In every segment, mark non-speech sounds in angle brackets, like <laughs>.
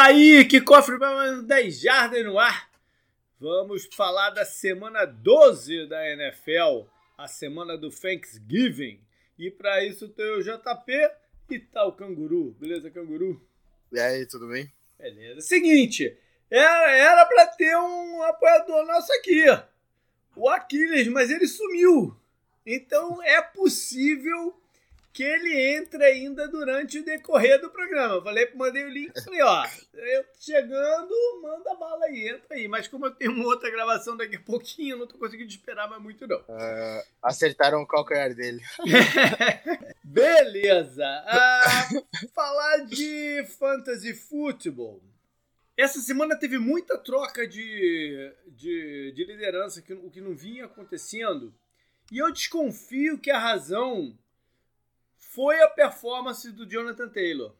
Tá aí, que cofre para 10 jardas no ar. Vamos falar da semana 12 da NFL, a semana do Thanksgiving. E para isso tem o JP e tá o Canguru. Beleza, Canguru? E aí, tudo bem? Beleza. Seguinte, era, era pra ter um apoiador nosso aqui, o Aquiles, mas ele sumiu. Então é possível que ele entre ainda durante o decorrer do programa. Eu falei, mandei o link e falei, ó, eu chegando, manda bala aí, entra aí. Mas como eu tenho uma outra gravação daqui a pouquinho, eu não tô conseguindo esperar mais muito, não. Uh, acertaram o calcanhar dele. <laughs> Beleza. Uh, falar de fantasy football. Essa semana teve muita troca de, de, de liderança, que, o que não vinha acontecendo. E eu desconfio que a razão foi a performance do Jonathan Taylor.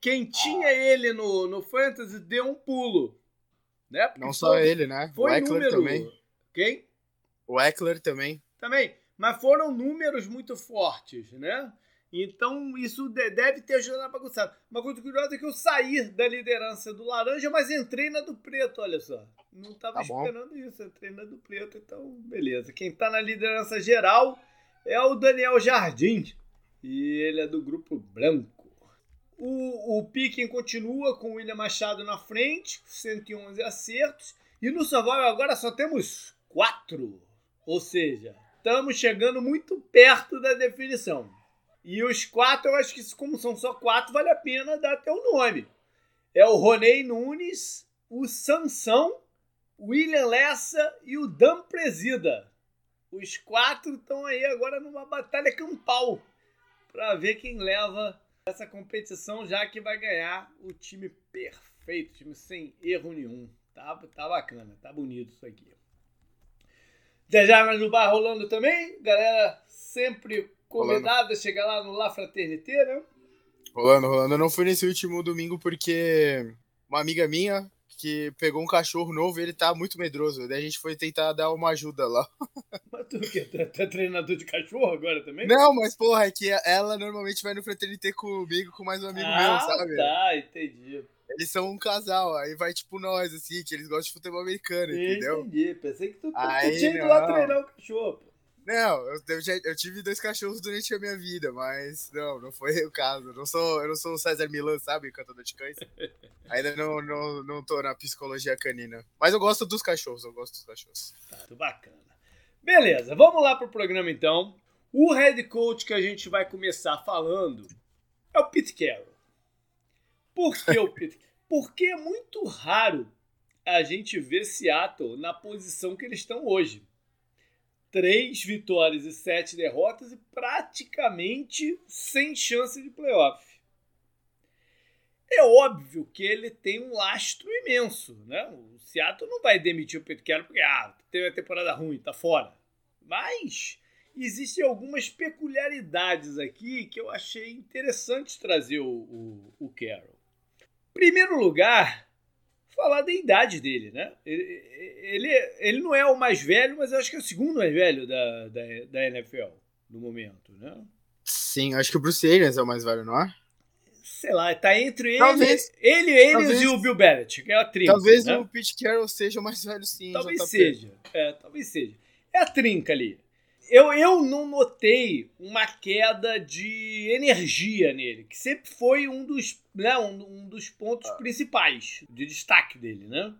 Quem tinha ele no, no Fantasy deu um pulo. Né? Não só ele, né? Foi o Eckler número... também. Quem? O Eckler também. Também. Mas foram números muito fortes, né? Então isso deve ter ajudado a bagunçar. Uma coisa curiosa é que eu saí da liderança do laranja, mas entrei na do preto, olha só. Não estava tá esperando bom. isso, entrei na do preto, então beleza. Quem está na liderança geral é o Daniel Jardim. E ele é do grupo branco. O, o Piquen continua com o William Machado na frente, 111 acertos. E no Survival agora só temos quatro. Ou seja, estamos chegando muito perto da definição. E os quatro, eu acho que como são só quatro, vale a pena dar até o nome. É o Ronei Nunes, o Sansão, o William Lessa e o Dan Presida. Os quatro estão aí agora numa batalha campal para ver quem leva essa competição, já que vai ganhar o time perfeito, time sem erro nenhum. Tá, tá bacana, tá bonito isso aqui. Dejamas no bar rolando também, galera sempre convidada chegar lá no La Fraternité, né? Rolando, rolando. Eu não fui nesse último domingo porque uma amiga minha que pegou um cachorro novo e ele tá muito medroso. Daí a gente foi tentar dar uma ajuda lá. <laughs> Mas tu que tá, tá treinador de cachorro agora também? Não, mas porra, é que ela normalmente vai no fraternité comigo, com mais um amigo ah, meu, sabe? Tá, entendi. Eles são um casal, aí vai tipo nós, assim, que eles gostam de futebol americano, entendeu? Entendi, pensei que tu, tu tinha ido lá treinar o cachorro, pô. Não, eu, eu, eu, tive dois cachorros durante a minha vida, mas não, não foi o caso. Eu não sou, eu não sou o César Milan, sabe? Cantador de cães. <laughs> Ainda não, não, não tô na psicologia canina. Mas eu gosto dos cachorros, eu gosto dos cachorros. Tá, tudo bacana. Beleza, vamos lá pro programa então. O head coach que a gente vai começar falando é o Pete Carroll. Por que o Pete <laughs> Porque é muito raro a gente ver Seattle na posição que eles estão hoje três vitórias e sete derrotas e praticamente sem chance de playoff. É óbvio que ele tem um lastro imenso, né? O Seattle não vai demitir o Pete Carroll porque ah, teve uma temporada ruim, tá fora. Mas existem algumas peculiaridades aqui que eu achei interessante trazer o, o, o Carroll. Primeiro lugar, falar da idade dele, né? Ele, ele, ele não é o mais velho, mas eu acho que é o segundo mais velho da, da, da NFL no momento, né? Sim, acho que o Bruce Arians é o mais velho, não é? Sei lá, tá entre ele, talvez, ele, ele talvez, e o Bill Belichick, é a trinca. Talvez né? o Pete Carroll seja o mais velho, sim. Talvez JP. seja, é, talvez seja. É a trinca ali eu, eu não notei uma queda de energia nele, que sempre foi um dos, né, um, um dos pontos ah. principais de destaque dele, né?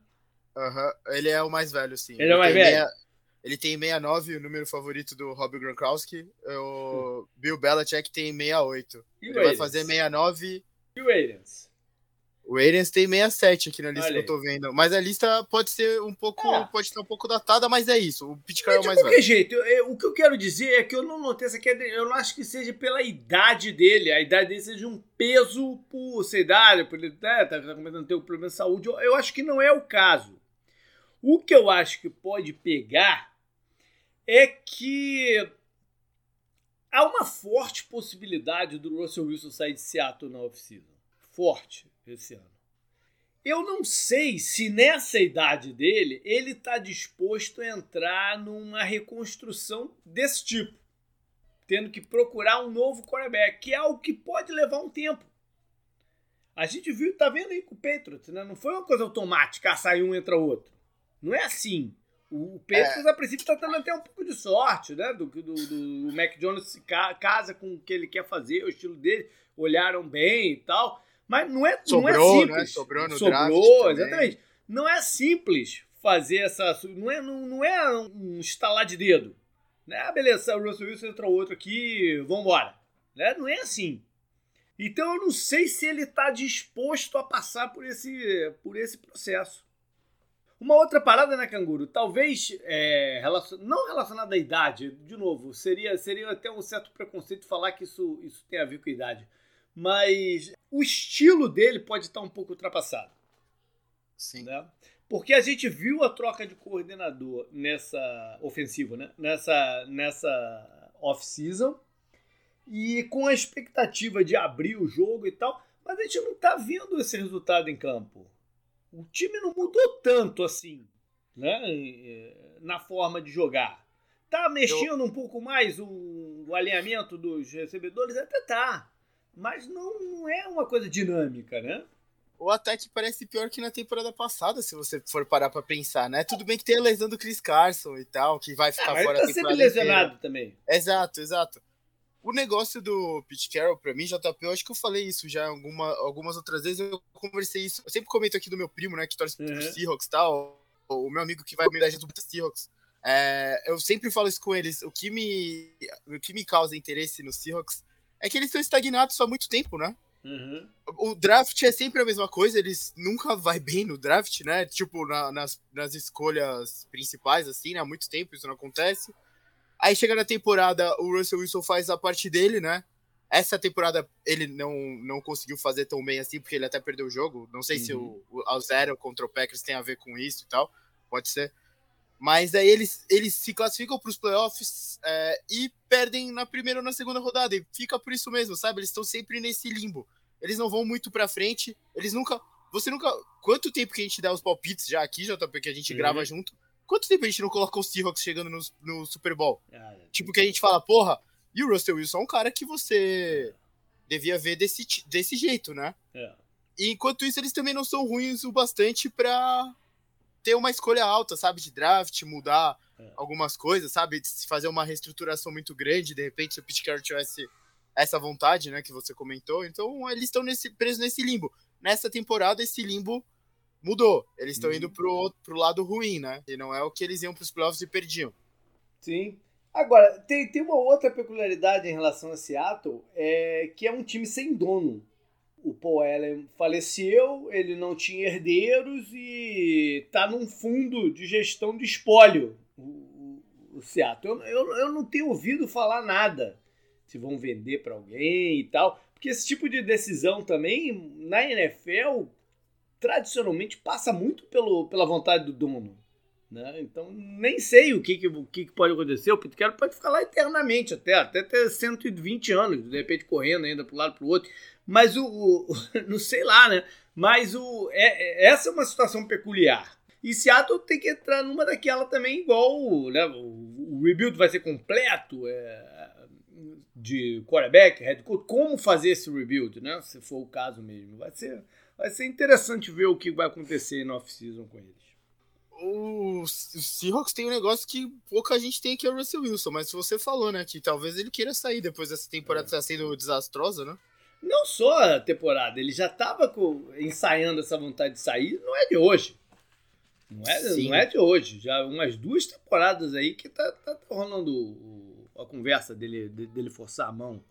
Aham, ele é o mais velho, sim. Ele, ele é o mais velho? Meia, ele tem 69, o número favorito do Rob Gronkowski. O. Bill Belichick tem 68. E ele vai fazer 69. E o Arians? O Arians tem 67 aqui na lista Olha que eu tô vendo. Mas a lista pode ser um pouco. É. Pode estar um pouco datada, mas é isso. O Pete Carroll é o mais velho. De qualquer jeito, eu, o que eu quero dizer é que eu não notei essa queda. Eu não acho que seja pela idade dele. A idade dele seja um peso por ser idade, por ele né, tá, tá começando a ter um problema de saúde. Eu, eu acho que não é o caso. O que eu acho que pode pegar é que há uma forte possibilidade do Russell Wilson sair de Seattle na off-season. Forte esse ano. Eu não sei se nessa idade dele ele está disposto a entrar numa reconstrução desse tipo, tendo que procurar um novo quarterback, que é algo que pode levar um tempo. A gente viu, tá vendo aí com o Patriots, né? Não foi uma coisa automática, ah, sai um, entra outro. Não é assim. O Patriots, é. a princípio, está tendo até um pouco de sorte, né? Do, do, do, do Mac Jones se casa com o que ele quer fazer, o estilo dele, olharam bem e tal. Mas não é, Sobrou, não é simples. Né? Sobrou no Sobrou, exatamente. Não é simples fazer essa. Não é, não, não é um estalar de dedo. Né? Ah, beleza, o Russell Wilson entrou outro aqui, vambora. Né? Não é assim. Então eu não sei se ele está disposto a passar por esse, por esse processo. Uma outra parada, né, Canguru? Talvez, é, relacion... não relacionada à idade, de novo, seria, seria até um certo preconceito falar que isso, isso tem a ver com a idade. Mas o estilo dele pode estar um pouco ultrapassado. Sim. Né? Porque a gente viu a troca de coordenador nessa ofensiva, né? nessa, nessa off-season e com a expectativa de abrir o jogo e tal, mas a gente não está vendo esse resultado em campo. O time não mudou tanto assim, né? Na forma de jogar. Tá mexendo Eu... um pouco mais o, o, alinhamento dos recebedores? Até tá. Mas não, não é uma coisa dinâmica, né? Ou até que parece pior que na temporada passada, se você for parar pra pensar, né? Tudo bem que tem a lesão do Chris Carson e tal, que vai ficar ah, fora ele tá sempre lesionado inteira. também. Exato, exato. O negócio do Pete Carroll, pra mim, JP, eu acho que eu falei isso já alguma, algumas outras vezes. Eu conversei isso. Eu sempre comento aqui do meu primo, né, que torce uhum. pro Seahawks e tal. O meu amigo que vai me dar do Seahawks. É, eu sempre falo isso com eles. O que, me, o que me causa interesse no Seahawks é que eles estão estagnados há muito tempo, né? Uhum. O draft é sempre a mesma coisa, eles nunca vai bem no draft, né? Tipo, na, nas, nas escolhas principais, assim, né? Há muito tempo isso não acontece. Aí chega na temporada, o Russell Wilson faz a parte dele, né? Essa temporada ele não, não conseguiu fazer tão bem assim, porque ele até perdeu o jogo. Não sei uhum. se o, o zero contra o Packers tem a ver com isso e tal. Pode ser. Mas aí eles, eles se classificam para os playoffs é, e perdem na primeira ou na segunda rodada. E fica por isso mesmo, sabe? Eles estão sempre nesse limbo. Eles não vão muito para frente. Eles nunca. Você nunca. Quanto tempo que a gente dá os palpites já aqui, JP, que a gente uhum. grava junto? Quanto tempo a gente não coloca os Seahawks chegando no, no Super Bowl? Ah, é. Tipo, que a gente fala, porra, e o Russell Wilson é um cara que você devia ver desse, desse jeito, né? É. E enquanto isso, eles também não são ruins o bastante pra ter uma escolha alta, sabe? De draft, mudar é. algumas coisas, sabe? Se fazer uma reestruturação muito grande, de repente, se o Pete Carroll tivesse essa vontade, né, que você comentou. Então, eles estão nesse, presos nesse limbo. Nessa temporada, esse limbo mudou. Eles estão uhum. indo pro, pro lado ruim, né? E não é o que eles iam pros playoffs e perdiam. Sim. Agora, tem, tem uma outra peculiaridade em relação a Seattle, é que é um time sem dono. O Paul Allen faleceu, ele não tinha herdeiros e tá num fundo de gestão de espólio, o, o, o Seattle. Eu, eu, eu não tenho ouvido falar nada se vão vender para alguém e tal, porque esse tipo de decisão também na NFL tradicionalmente passa muito pelo, pela vontade do dono. Né? Então, nem sei o que, que, o que, que pode acontecer. O Pete pode ficar lá eternamente, até, até ter 120 anos, de repente correndo ainda para um lado para o outro. Mas o, o, <laughs> Não sei lá, né? Mas o, é, é, essa é uma situação peculiar. E Seattle tem que entrar numa daquela também, igual né? o, o rebuild vai ser completo. É, de quarterback, head coach, como fazer esse rebuild, né? Se for o caso mesmo. Vai ser, vai ser interessante ver o que vai acontecer na off-season com eles. O Seahawks tem um negócio que pouca gente tem que é o Russell Wilson, mas você falou, né, que talvez ele queira sair depois dessa temporada é. estar sendo desastrosa, né? Não só a temporada, ele já estava ensaiando essa vontade de sair, não é de hoje. Não é, não é de hoje, já umas duas temporadas aí que tá, tá, tá rolando a conversa dele, dele forçar a mão.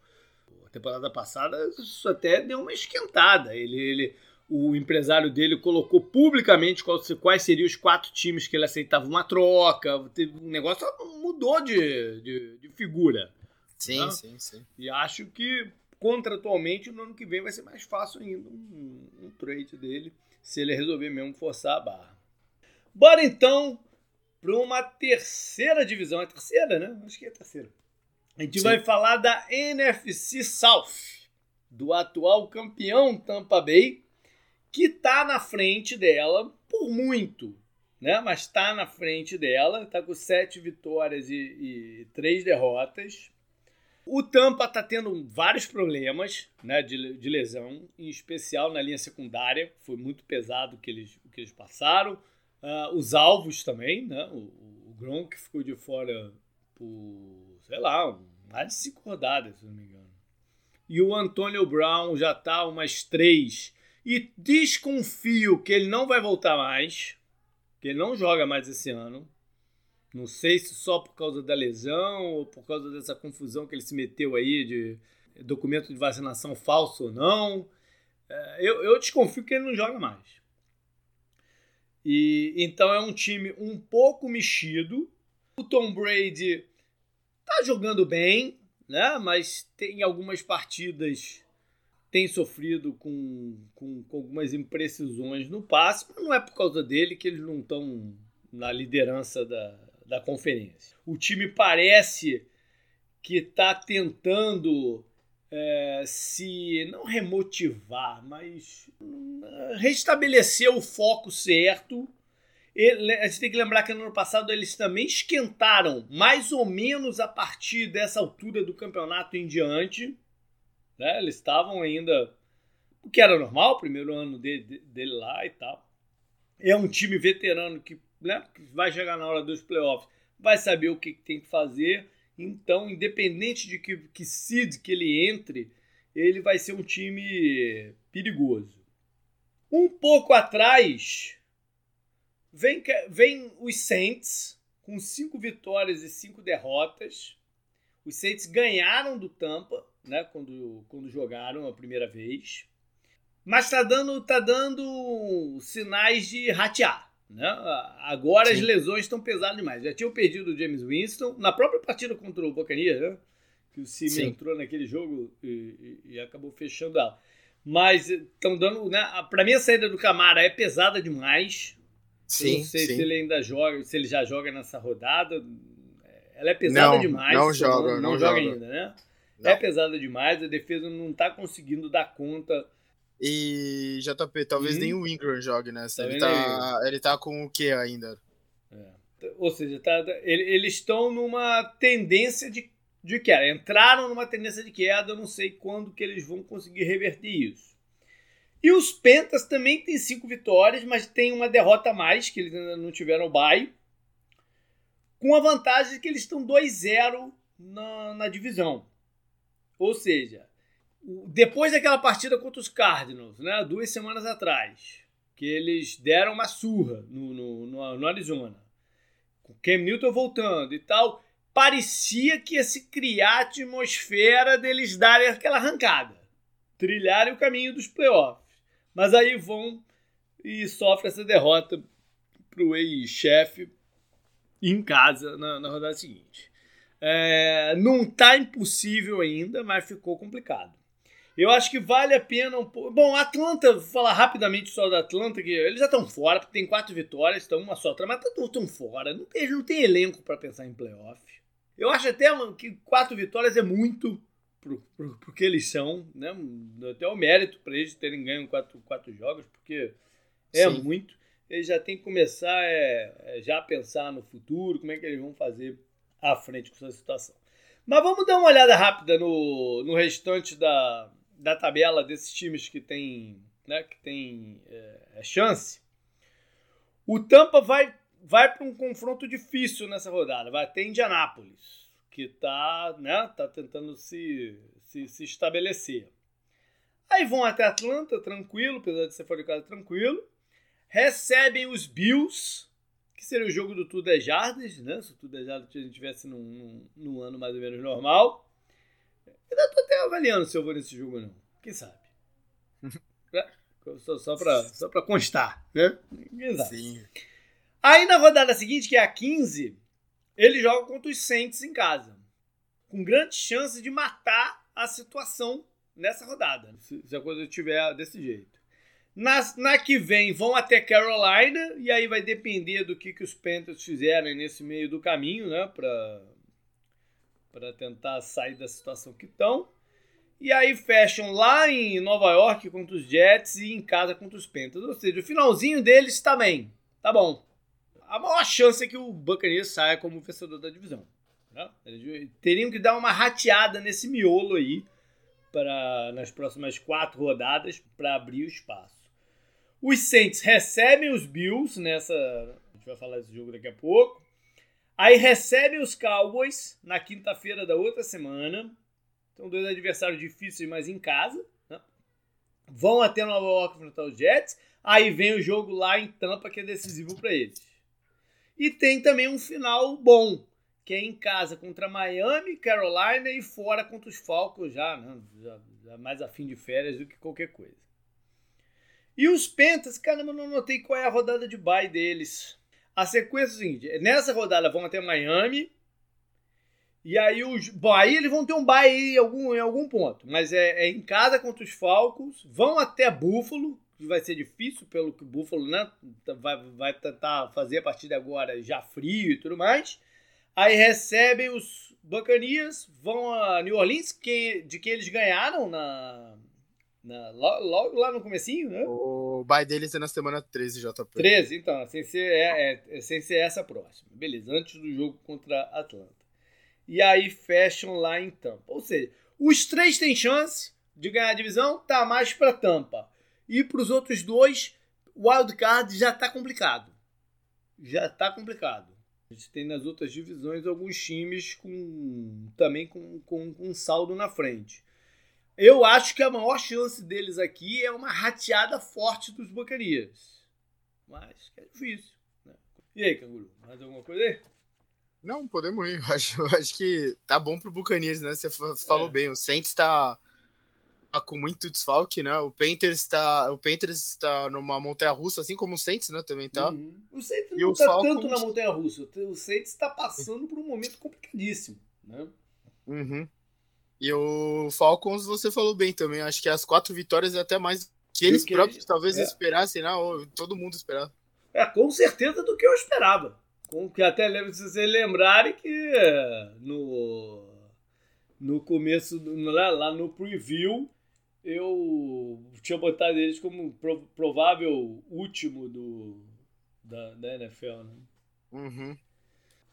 A temporada passada isso até deu uma esquentada. Ele, ele, o empresário dele colocou publicamente quais, quais seriam os quatro times que ele aceitava uma troca. O negócio mudou de, de, de figura. Sim, né? sim, sim. E acho que contratualmente no ano que vem vai ser mais fácil ainda um, um trade dele, se ele resolver mesmo forçar a barra. Bora então para uma terceira divisão. É terceira, né? Acho que é terceira. A gente Sim. vai falar da NFC South, do atual campeão Tampa Bay, que está na frente dela por muito, né? Mas está na frente dela, está com sete vitórias e, e três derrotas. O Tampa está tendo vários problemas né, de, de, lesão, em especial na linha secundária, foi muito pesado o que eles, o que eles passaram. Uh, os alvos também, né? O, o Gronk ficou de fora por, sei lá, mais de cinco rodadas, se não me engano. E o Antonio Brown já está umas três. E desconfio que ele não vai voltar mais, que ele não joga mais esse ano. Não sei se só por causa da lesão ou por causa dessa confusão que ele se meteu aí de documento de vacinação falso ou não. É, eu, eu desconfio que ele não joga mais. E então é um time um pouco mexido. O Tom Brady tá jogando bem, né? Mas tem algumas partidas tem sofrido com, com, com algumas imprecisões no passe, mas não é por causa dele que eles não estão na liderança da, da conferência. O time parece que está tentando é, se não remotivar, mas uh, restabelecer o foco certo. Ele, a gente tem que lembrar que no ano passado eles também esquentaram mais ou menos a partir dessa altura do campeonato em diante. Né? Eles estavam ainda. O que era normal, primeiro ano dele, dele lá e tal. É um time veterano que né, vai chegar na hora dos playoffs, vai saber o que, que tem que fazer. Então, independente de que, que seed que ele entre, ele vai ser um time perigoso. Um pouco atrás, vem, vem os Saints, com cinco vitórias e cinco derrotas. Os Saints ganharam do Tampa, né, quando, quando jogaram a primeira vez. Mas tá dando, tá dando sinais de ratear. Né? Agora Sim. as lesões estão pesadas demais. Já tinham perdido o James Winston na própria partida contra o Buccaneers, né? que o Cime entrou naquele jogo e, e, e, acabou fechando ela. Mas estão dando. Né? Para mim, a saída do Camara é pesada demais. Sim, não sei sim. se ele ainda joga, se ele já joga nessa rodada. Ela é pesada não, demais. Não joga, não, não joga, joga ainda, né? Não. É pesada demais, a defesa não está conseguindo dar conta e JP, talvez hum. nem o Ingram jogue nessa. Tá ele, tá, ele tá com o que ainda? É. Ou seja, tá, ele, eles estão numa tendência de, de queda. Entraram numa tendência de queda, eu não sei quando que eles vão conseguir reverter isso. E os Pentas também têm cinco vitórias, mas tem uma derrota a mais, que eles ainda não tiveram o bye. Com a vantagem de que eles estão 2-0 na, na divisão. Ou seja, depois daquela partida contra os Cardinals, né, duas semanas atrás, que eles deram uma surra no, no, no, no Arizona, com Cam Newton voltando e tal, parecia que ia se criar a atmosfera deles darem aquela arrancada, trilharem o caminho dos playoffs. Mas aí vão e sofrem essa derrota para o ex-chefe em casa na, na rodada seguinte. É, não está impossível ainda, mas ficou complicado. Eu acho que vale a pena um pouco. Bom, Atlanta, vou falar rapidamente só da Atlanta, que eles já estão fora, porque tem quatro vitórias, estão uma só, mas estão fora. Não tem, não tem elenco para pensar em playoff. Eu acho até que quatro vitórias é muito pro, pro, pro que eles são, né? Até o mérito para eles terem ganho quatro, quatro jogos, porque é Sim. muito. Eles já têm que começar é, é, já a pensar no futuro, como é que eles vão fazer à frente com essa situação. Mas vamos dar uma olhada rápida no, no restante da, da tabela desses times que tem, né, que tem é, é chance, o Tampa vai, vai para um confronto difícil nessa rodada. Vai ter Indianápolis, que está né, tá tentando se, se, se, estabelecer. Aí vão até Atlanta, tranquilo, apesar de ser fora de casa, tranquilo. Recebem os Bills, que seria o jogo do Tudo é Jardas, né? Se o Tudo é Jardas a gente tivesse num, num, num ano mais ou menos normal. Ainda tô até avaliando se eu vou nesse jogo ou não. Quem sabe? <laughs> É, só, só, pra, só pra constar, né? Quem sabe? Sim. Aí na rodada seguinte, que é a 15, ele joga contra os Saints em casa. Com grande chance de matar a situação nessa rodada. Se, se a coisa estiver desse jeito. Na, na que vem vão até Carolina, e aí vai depender do que, que os Panthers fizerem nesse meio do caminho, né? Pra, para tentar sair da situação que estão. E aí fecham lá em Nova York contra os Jets e em casa contra os Panthers. Ou seja, o finalzinho deles também. Tá bom. A maior chance é que o Buccaneers saia como vencedor da divisão. Né? Eles teriam que dar uma rateada nesse miolo aí para nas próximas quatro rodadas para abrir o espaço. Os Saints recebem os Bills nessa. A gente vai falar desse jogo daqui a pouco. Aí recebem os Cowboys na quinta-feira da outra semana. São dois adversários difíceis, mas em casa. Né? Vão até Nova York enfrentar os Jets. Aí vem o jogo lá em Tampa, que é decisivo para eles. E tem também um final bom, que é em casa contra Miami, Carolina e fora contra os Falcons, já, né? já, já mais a fim de férias do que qualquer coisa. E os Pentas, caramba, não notei qual é a rodada de bye deles. A sequência é o seguinte: nessa rodada vão até Miami. E aí os. Bom, aí eles vão ter um bye em algum, em algum ponto. Mas é, é em casa contra os Falcons. Vão até Buffalo, que vai ser difícil, pelo que o Buffalo né, vai, vai tentar fazer a partir de agora já frio e tudo mais. Aí recebem os Buccaneers, vão a New Orleans, que, de quem eles ganharam na, na, logo lá no comecinho, né? O bye deles é na semana 13, JP. 13, então, sem ser, é, é, sem ser essa próxima. Beleza, antes do jogo contra Atlanta. E aí fecham lá em Tampa. Ou seja, os três têm chance de ganhar a divisão, tá mais para Tampa. E para os outros dois, o wildcard já tá complicado. Já tá complicado. A gente tem nas outras divisões alguns times com também com, com, com um saldo na frente. Eu acho que a maior chance deles aqui é uma rateada forte dos Buccaneers. Mas é difícil. Né? E aí, Canguru, mais alguma coisa aí? Não, podemos ir. Eu <laughs> acho, acho que tá bom pro Buccaneers, né? Você falou é. bem. O Saints tá, tá, com muito desfalque, né? O Panthers tá, o Panthers tá numa montanha-russa, assim como o Saints, né? Também tá. Uhum. O Saints e não tá Falcons... tanto na montanha-russa. O Saints tá passando por um momento complicadíssimo, né? Uhum. E o Falcons, você falou bem também. Acho que as quatro vitórias é até mais que eles que próprios talvez é. esperassem, né? Ou todo mundo esperava. É, com certeza do que eu esperava. Com que até lembro, se vocês lembrarem que no, no começo, lá, lá no preview, eu tinha botado eles como provável último do, da, da NFL, né? Uhum.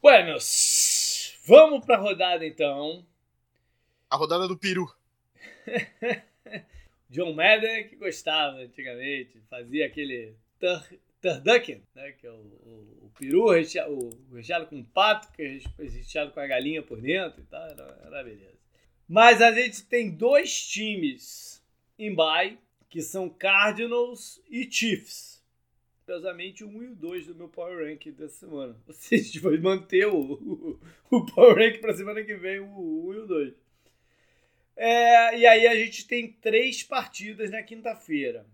Buenos, vamos pra rodada então. A rodada do peru. <laughs> John Madden que gostava antigamente, fazia aquele turducken, né, que é o, o, o peru recheado, o, recheado com pato, que é recheado com a galinha por dentro e tal, era, era beleza. Mas a gente tem dois times em bye, que são Cardinals e Chiefs. Curiosamente, 1 e o 2 do meu Power Rank dessa semana. Ou seja, a gente vai manter o, o, o Power Rank para semana que vem, o 1 e o 2. É, e aí a gente tem três partidas na quinta-feira.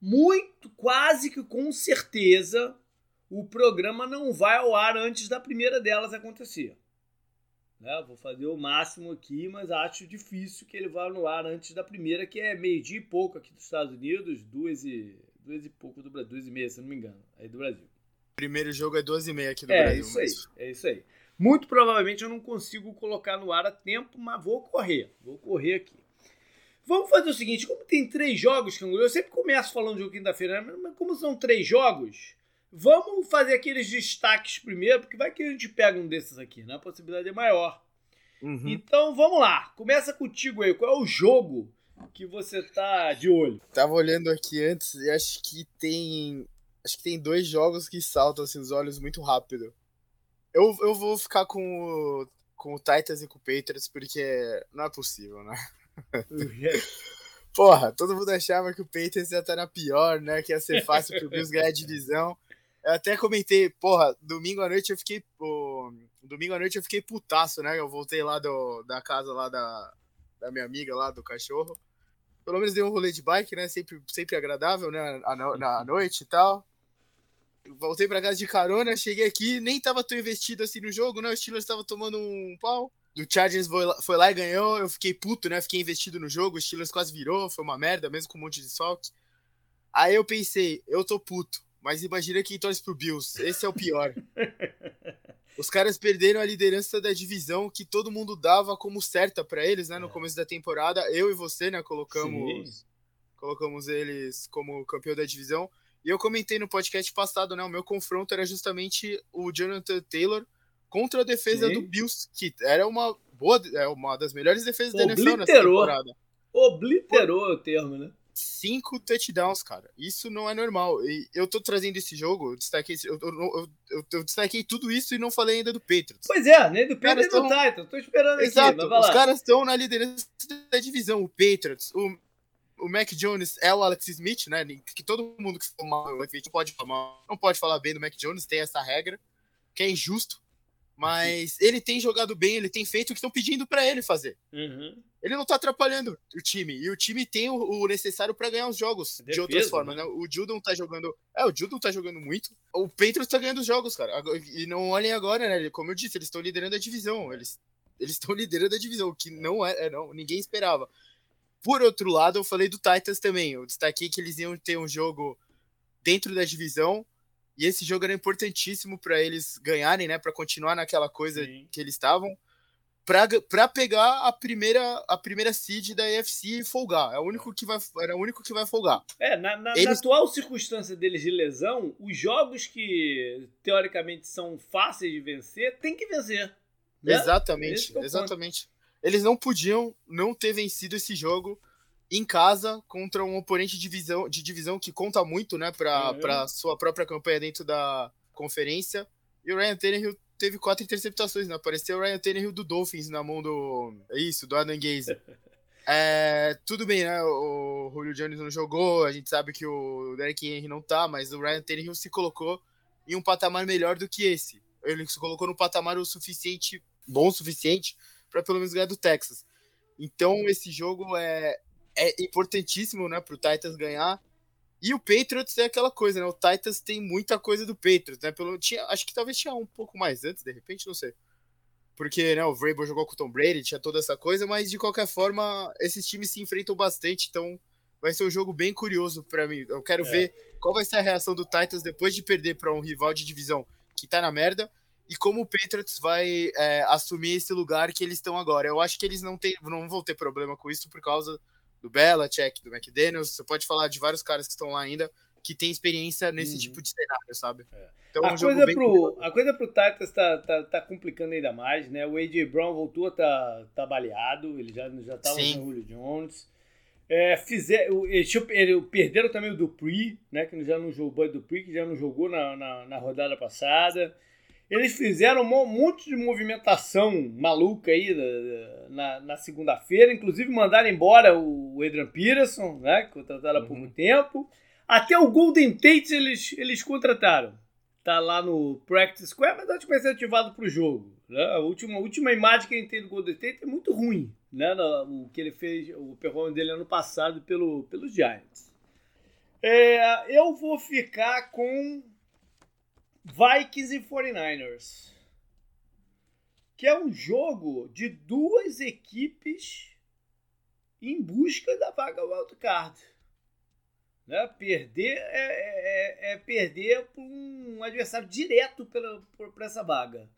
Muito, quase que com certeza, o programa não vai ao ar antes da primeira delas acontecer. Né? Vou fazer o máximo aqui, mas acho difícil que ele vá no ar antes da primeira, que é meio-dia e pouco aqui dos Estados Unidos, duas e, duas e pouco do Brasil, duas e meia, se não me engano, aí do Brasil. Primeiro jogo é duas e meia aqui do é, Brasil. Isso mas... aí, é isso aí. Muito provavelmente eu não consigo colocar no ar a tempo, mas vou correr. Vou correr aqui. Vamos fazer o seguinte: como tem três jogos, Canguru, eu sempre começo falando de jogo quinta-feira, mas como são três jogos, vamos fazer aqueles destaques primeiro, porque vai que a gente pega um desses aqui, né? A possibilidade é maior. Uhum. Então vamos lá. Começa contigo aí. Qual é o jogo que você tá de olho? Tava olhando aqui antes e acho que tem. Acho que tem dois jogos que saltam assim, os olhos muito rápido. Eu, eu vou ficar com o, com o Titans e com o Patriots, porque não é possível, né? <laughs> Porra, todo mundo achava que o Patriots ia estar na pior, né? Que ia ser fácil pro Bills ganhar a divisão. Eu até comentei, porra, domingo à noite eu fiquei. Pô, domingo à noite eu fiquei putaço, né? Eu voltei lá do, da casa lá da, da minha amiga lá, do cachorro. Pelo menos dei um rolê de bike, né? Sempre, sempre agradável, né? Na, na noite e tal voltei pra casa de carona, cheguei aqui, nem tava tão investido assim no jogo, né? O Steelers tava tomando um pau. O Chargers foi lá, foi lá, e ganhou, eu fiquei puto, né? Fiquei investido no jogo, o Steelers quase virou, foi uma merda, mesmo com um monte de salto. Aí eu pensei, eu tô puto, mas imagina quem torce pro Bills, esse é o pior. <laughs> Os caras perderam a liderança da divisão que todo mundo dava como certa para eles, né? No é. começo da temporada, eu e você, né? Colocamos, colocamos eles como campeão da divisão. E eu comentei no podcast passado, né? O meu confronto era justamente o Jonathan Taylor contra a defesa Sim. do Bills, que era uma boa, é uma das melhores defesas da NFL nessa Obliterou. temporada. Obliterou o termo, né? Cinco touchdowns, cara. Isso não é normal. E eu tô trazendo esse jogo, eu destaquei, eu, eu, eu, eu- destaquei tudo isso e não falei ainda do Patriots. Pois é, nem do Caras nem do tão- Titan. Tô esperando aqui, Exato, mas vai os caras estão na liderança da divisão. O Patriots, o, o Mac Jones é o Alex Smith, né? Que todo mundo que for mal, não pode falar, não pode falar bem do Mac Jones, tem essa regra, que é injusto. Mas ele tem jogado bem, ele tem feito o que estão pedindo pra ele fazer. Uhum. Ele não tá atrapalhando o time. E o time tem o, o necessário pra ganhar os jogos. de Defesa, outras formas, né? né? O Judon tá jogando. É, o Judon tá jogando muito. O Patriots tá ganhando os jogos, cara. E não olhem agora, né? Como eu disse, eles estão liderando a divisão. Eles eles estão liderando a divisão, o que não é, é, não, ninguém esperava. Por outro lado, eu falei do Titans também. Eu destaquei que eles iam ter um jogo dentro da divisão. E esse jogo era importantíssimo pra eles ganharem, né? Pra continuar naquela coisa Sim. que eles estavam pra pegar a primeira, a primeira seed da AFC e folgar. É o único que vai, era o único que vai folgar. É, na, na- na Eles- atual circunstância deles de lesão, os jogos que teoricamente são fáceis de vencer, tem que vencer. né? Exatamente, é exatamente. Eles não podiam não ter vencido esse jogo em casa contra um oponente de divisão, de divisão que conta muito, né, pra, Uhum. pra sua própria campanha dentro da conferência. E o Ryan Tannehill teve quatro interceptações, né? Apareceu o Ryan Tannehill do Dolphins na mão do. É isso, do Adam Gaze. <laughs> É, tudo bem, né? O Julio Jones não jogou, a gente sabe que o Derek Henry não tá, mas o Ryan Tannehill se colocou em um patamar melhor do que esse. Ele se colocou no patamar o suficiente, bom o suficiente, para pelo menos ganhar do Texas. Então esse jogo é, é importantíssimo, né, pro Titans ganhar. E o Patriots é aquela coisa, né? O Titans tem muita coisa do Patriots, né? Pelo, tinha, acho que talvez tinha um pouco mais antes, de repente, não sei. Porque, né, o Vrabel jogou com o Tom Brady, tinha toda essa coisa, mas de qualquer forma, esses times se enfrentam bastante, então vai ser um jogo bem curioso pra mim. Eu quero É. ver qual vai ser a reação do Titans depois de perder pra um rival de divisão que tá na merda e como o Patriots vai é, assumir esse lugar que eles estão agora. Eu acho que eles não, tem, não vão ter problema com isso por causa do Belichick, do McDaniels. Você pode falar de vários caras que estão lá ainda que têm experiência nesse Uhum. tipo de cenário, sabe? É. Então, é A um jogo coisa, pro, a coisa pro Titans tá, tá, tá complicando ainda mais, né? O A.J. Brown voltou a tá, tá baleado, ele já, já tava Sim. com o Julio Jones. É, fizer, o- eles, ele- perderam também o Dupree, né? Que já não jogou o Dupree, que já não jogou na, na, na rodada passada. Eles fizeram um mo- monte de movimentação maluca aí na, na, na segunda-feira, inclusive mandaram embora o Adrian Peterson, né? Que contrataram Uhum. pouco tempo. Até o Golden Tate eles, eles contrataram. Tá lá no Practice Square, mas acho que vai ser ativado pro jogo. Né? A, última, a última imagem que a gente tem do Golden Tate é muito ruim. Né? O que ele fez, o performance dele ano passado pelo, pelos Giants. É, eu vou ficar com Vikings e 49ers. Que é um jogo de duas equipes em busca da vaga wildcard. Né? Perder é, é- é perder para um adversário direto para essa vaga.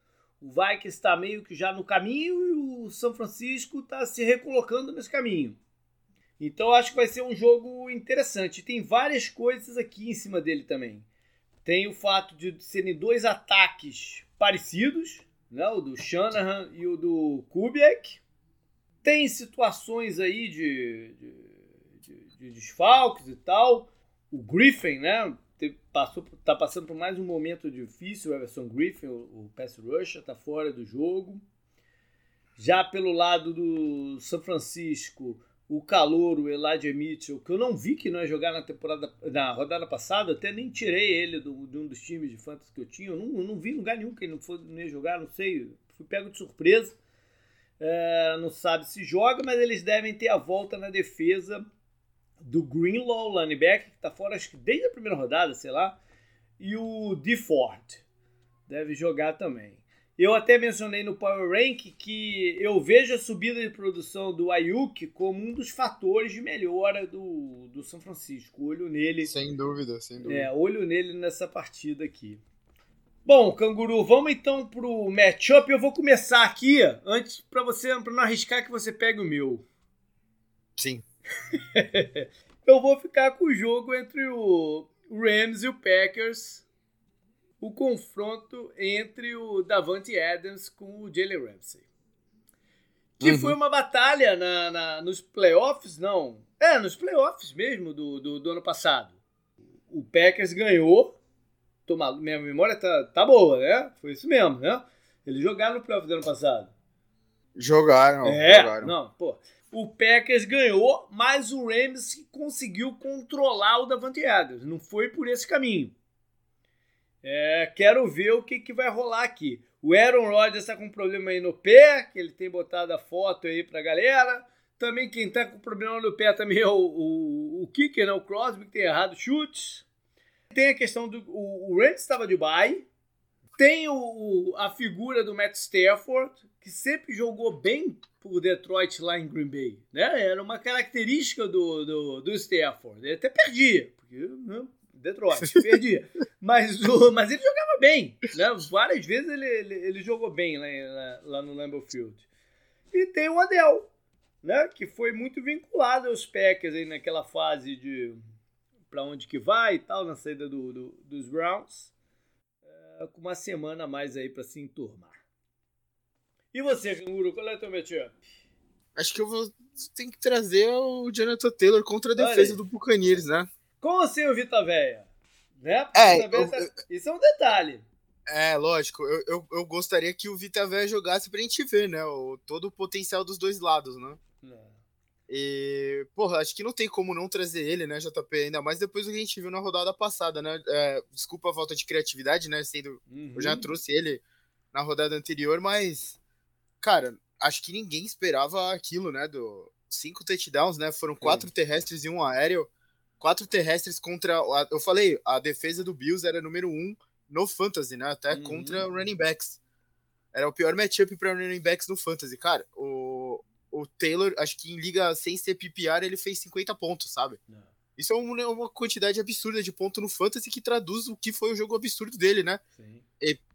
O Vikings está meio que já no caminho e o São Francisco está se recolocando nesse caminho. Então acho que vai ser um jogo interessante. Tem várias coisas aqui em cima dele também. Tem o fato de serem dois ataques parecidos, né? o do Shanahan e o do Kubiak. Tem situações aí de, de, de- de desfalques e tal. O Griffin, né? Passou, tá passando por mais um momento difícil. O Everson Griffin, o, o pass rusher, tá fora do jogo. Já pelo lado do São Francisco, o calor, o Elijah Mitchell, que eu não vi que não ia jogar na temporada, na rodada passada, até nem tirei ele do, de um dos times de fantasy que eu tinha. Eu não, eu não vi lugar nenhum que ele não, foi, não ia jogar, não sei. Fui pego de surpresa. É, não sabe se joga, mas eles devem ter a volta na defesa do Greenlaw, linebacker, que está fora acho que desde a primeira rodada, sei lá, e o DeFord deve jogar também. Eu até mencionei no Power Rank que eu vejo a subida de produção do Ayuk como um dos fatores de melhora do, do São Francisco. Olho nele Sem dúvida, sem dúvida. é, olho nele nessa partida aqui. Bom, Canguru, vamos então pro matchup. Eu vou começar aqui, antes para você, para não arriscar que você pegue o meu. Sim. <laughs> Eu vou ficar com o jogo entre o Rams e o Packers. O confronto entre o Davante Adams com o Jalen Ramsey. Que uhum. foi uma batalha na, na, nos playoffs, não. É, nos playoffs mesmo do, do, do ano passado. O Packers ganhou. Toma, minha memória tá, tá boa, né? Foi isso mesmo, né? Eles jogaram no playoff do ano passado. Jogaram. É, jogaram. não, pô. O Packers ganhou, mas o Rams conseguiu controlar o Davante Adams. Não foi por esse caminho. É, quero ver o que, que vai rolar aqui. O Aaron Rodgers está com um problema aí no pé, que ele tem botado a foto aí pra galera. Também quem tá com problema no pé também <laughs> é o, o, o kicker, né? o Crosby, que tem errado chutes. Tem a questão do. O, o Rams estava de bye. Tem o, a figura do Matt Stafford, que sempre jogou bem por Detroit lá em Green Bay. Né? Era uma característica do, do, do Stafford. Ele até perdia, porque né? Detroit, perdia. mas, o, mas ele jogava bem. Né? Várias vezes ele, ele, ele jogou bem lá, lá, no Lambeau Field. E tem o Adel, né? que foi muito vinculado aos Packers aí naquela fase de para onde que vai e tal, na saída do, do dos Browns. É, com uma semana a mais aí para se enturmar. E você, Canguru, qual é o teu matchup? Acho que eu vou tem que trazer o Jonathan Taylor contra a defesa do Buccaneers, né? Com ou sem o Vita Véia? Né? É, eu, tá... Isso é um detalhe. É, lógico. Eu, eu, eu, gostaria que o Vita Véia jogasse pra gente ver, né? O, todo o potencial dos dois lados, né? É. E, porra, acho que não tem como não trazer ele, né, JP? Ainda mais depois do que a gente viu na rodada passada, né? É, desculpa a falta de criatividade, né? Sendo, uhum. Eu já uhum. trouxe ele na rodada anterior, mas, cara, acho que ninguém esperava aquilo, né? Do cinco touchdowns, né? Foram quatro terrestres e um aéreo. Quatro terrestres contra. A, eu falei, a defesa do Bills era número um no Fantasy, né? Até uhum. contra running backs. Era o pior matchup para running backs no Fantasy. Cara, o, o Taylor, acho que em liga sem ser PPR, ele fez 50 pontos, sabe? Não. Isso é uma, uma quantidade absurda de ponto no Fantasy que traduz o que foi o jogo absurdo dele, né? Sim.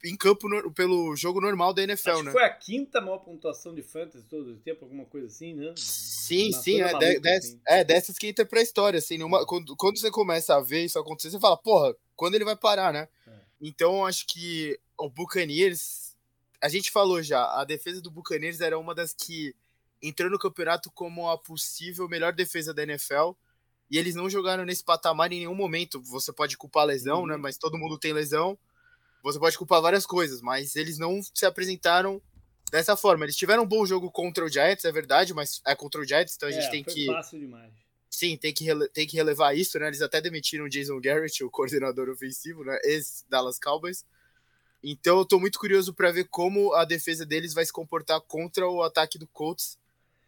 Em campo no, pelo jogo normal da NFL, acho né? foi a quinta maior pontuação de Fantasy todo o tempo, alguma coisa assim, né? Sim, uma sim. É, maluca, assim. é, dessas que entra pra história, assim. Numa, quando, quando você começa a ver isso acontecer, você fala, porra, quando ele vai parar, né? É. Então, acho que o Buccaneers. A gente falou já, a defesa do Buccaneers era uma das que entrou no campeonato como a possível melhor defesa da NFL. E eles não jogaram nesse patamar em nenhum momento. Você pode culpar lesão, né? uhum. né? Mas todo mundo tem lesão. Você pode culpar várias coisas, mas eles não se apresentaram dessa forma. Eles tiveram um bom jogo contra o Giants, é verdade, mas é contra o Giants, então a gente é, tem que. Fácil demais. Sim, tem que, tem que relevar isso, né? Eles até demitiram o Jason Garrett, o coordenador ofensivo, né? Ex-Dallas Cowboys. Então eu tô muito curioso para ver como a defesa deles vai se comportar contra o ataque do Colts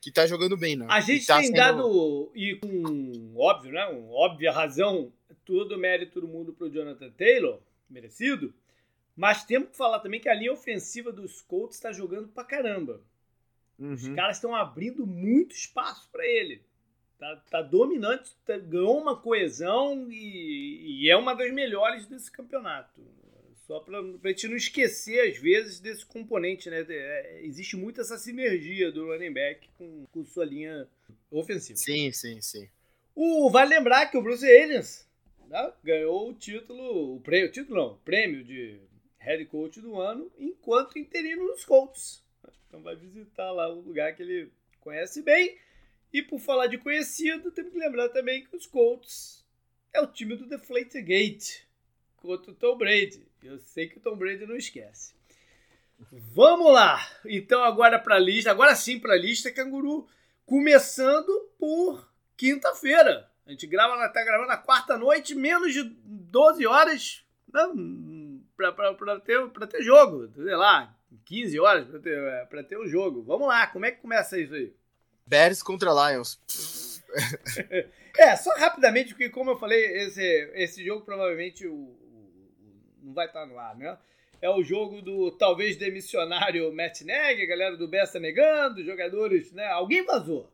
que tá jogando bem, né? A gente tá tem sendo... dado, e com óbvio, né? Um, óbvia razão, todo o mérito do mundo pro Jonathan Taylor, merecido. Mas temos que falar também que a linha ofensiva dos Colts está jogando pra caramba. Uhum. Os caras estão abrindo muito espaço para ele. Tá, tá dominante, tá, ganhou uma coesão e, e, é uma das melhores desse campeonato. Só para a gente não esquecer, às vezes, desse componente, né? É, existe muito essa sinergia do running back com, com sua linha ofensiva. Sim, sim, sim. O, vale lembrar que o Bruce Arians né, ganhou o título, o prêmio, o título não, o prêmio de head coach do ano, enquanto interino nos Colts. Então vai visitar lá o lugar que ele conhece bem. E por falar de conhecido, temos que lembrar também que os Colts é o time do Deflate Gate contra o Tom Brady. Eu sei que o Tom Brady não esquece. Vamos lá! Então agora para a lista, agora sim para a lista, Canguru, começando por quinta-feira. A gente grava, tá gravando na quarta noite, menos de 12 horas para ter, pra ter jogo. Sei lá, 15 horas para ter, é, ter o jogo. Vamos lá, como é que começa isso aí? Bears contra Lions. <laughs> é, só rapidamente, porque como eu falei, esse, esse jogo provavelmente o, não vai estar no ar, né? É o jogo do talvez demissionário Matt Neg, a galera do Bessa negando, jogadores, né? Alguém vazou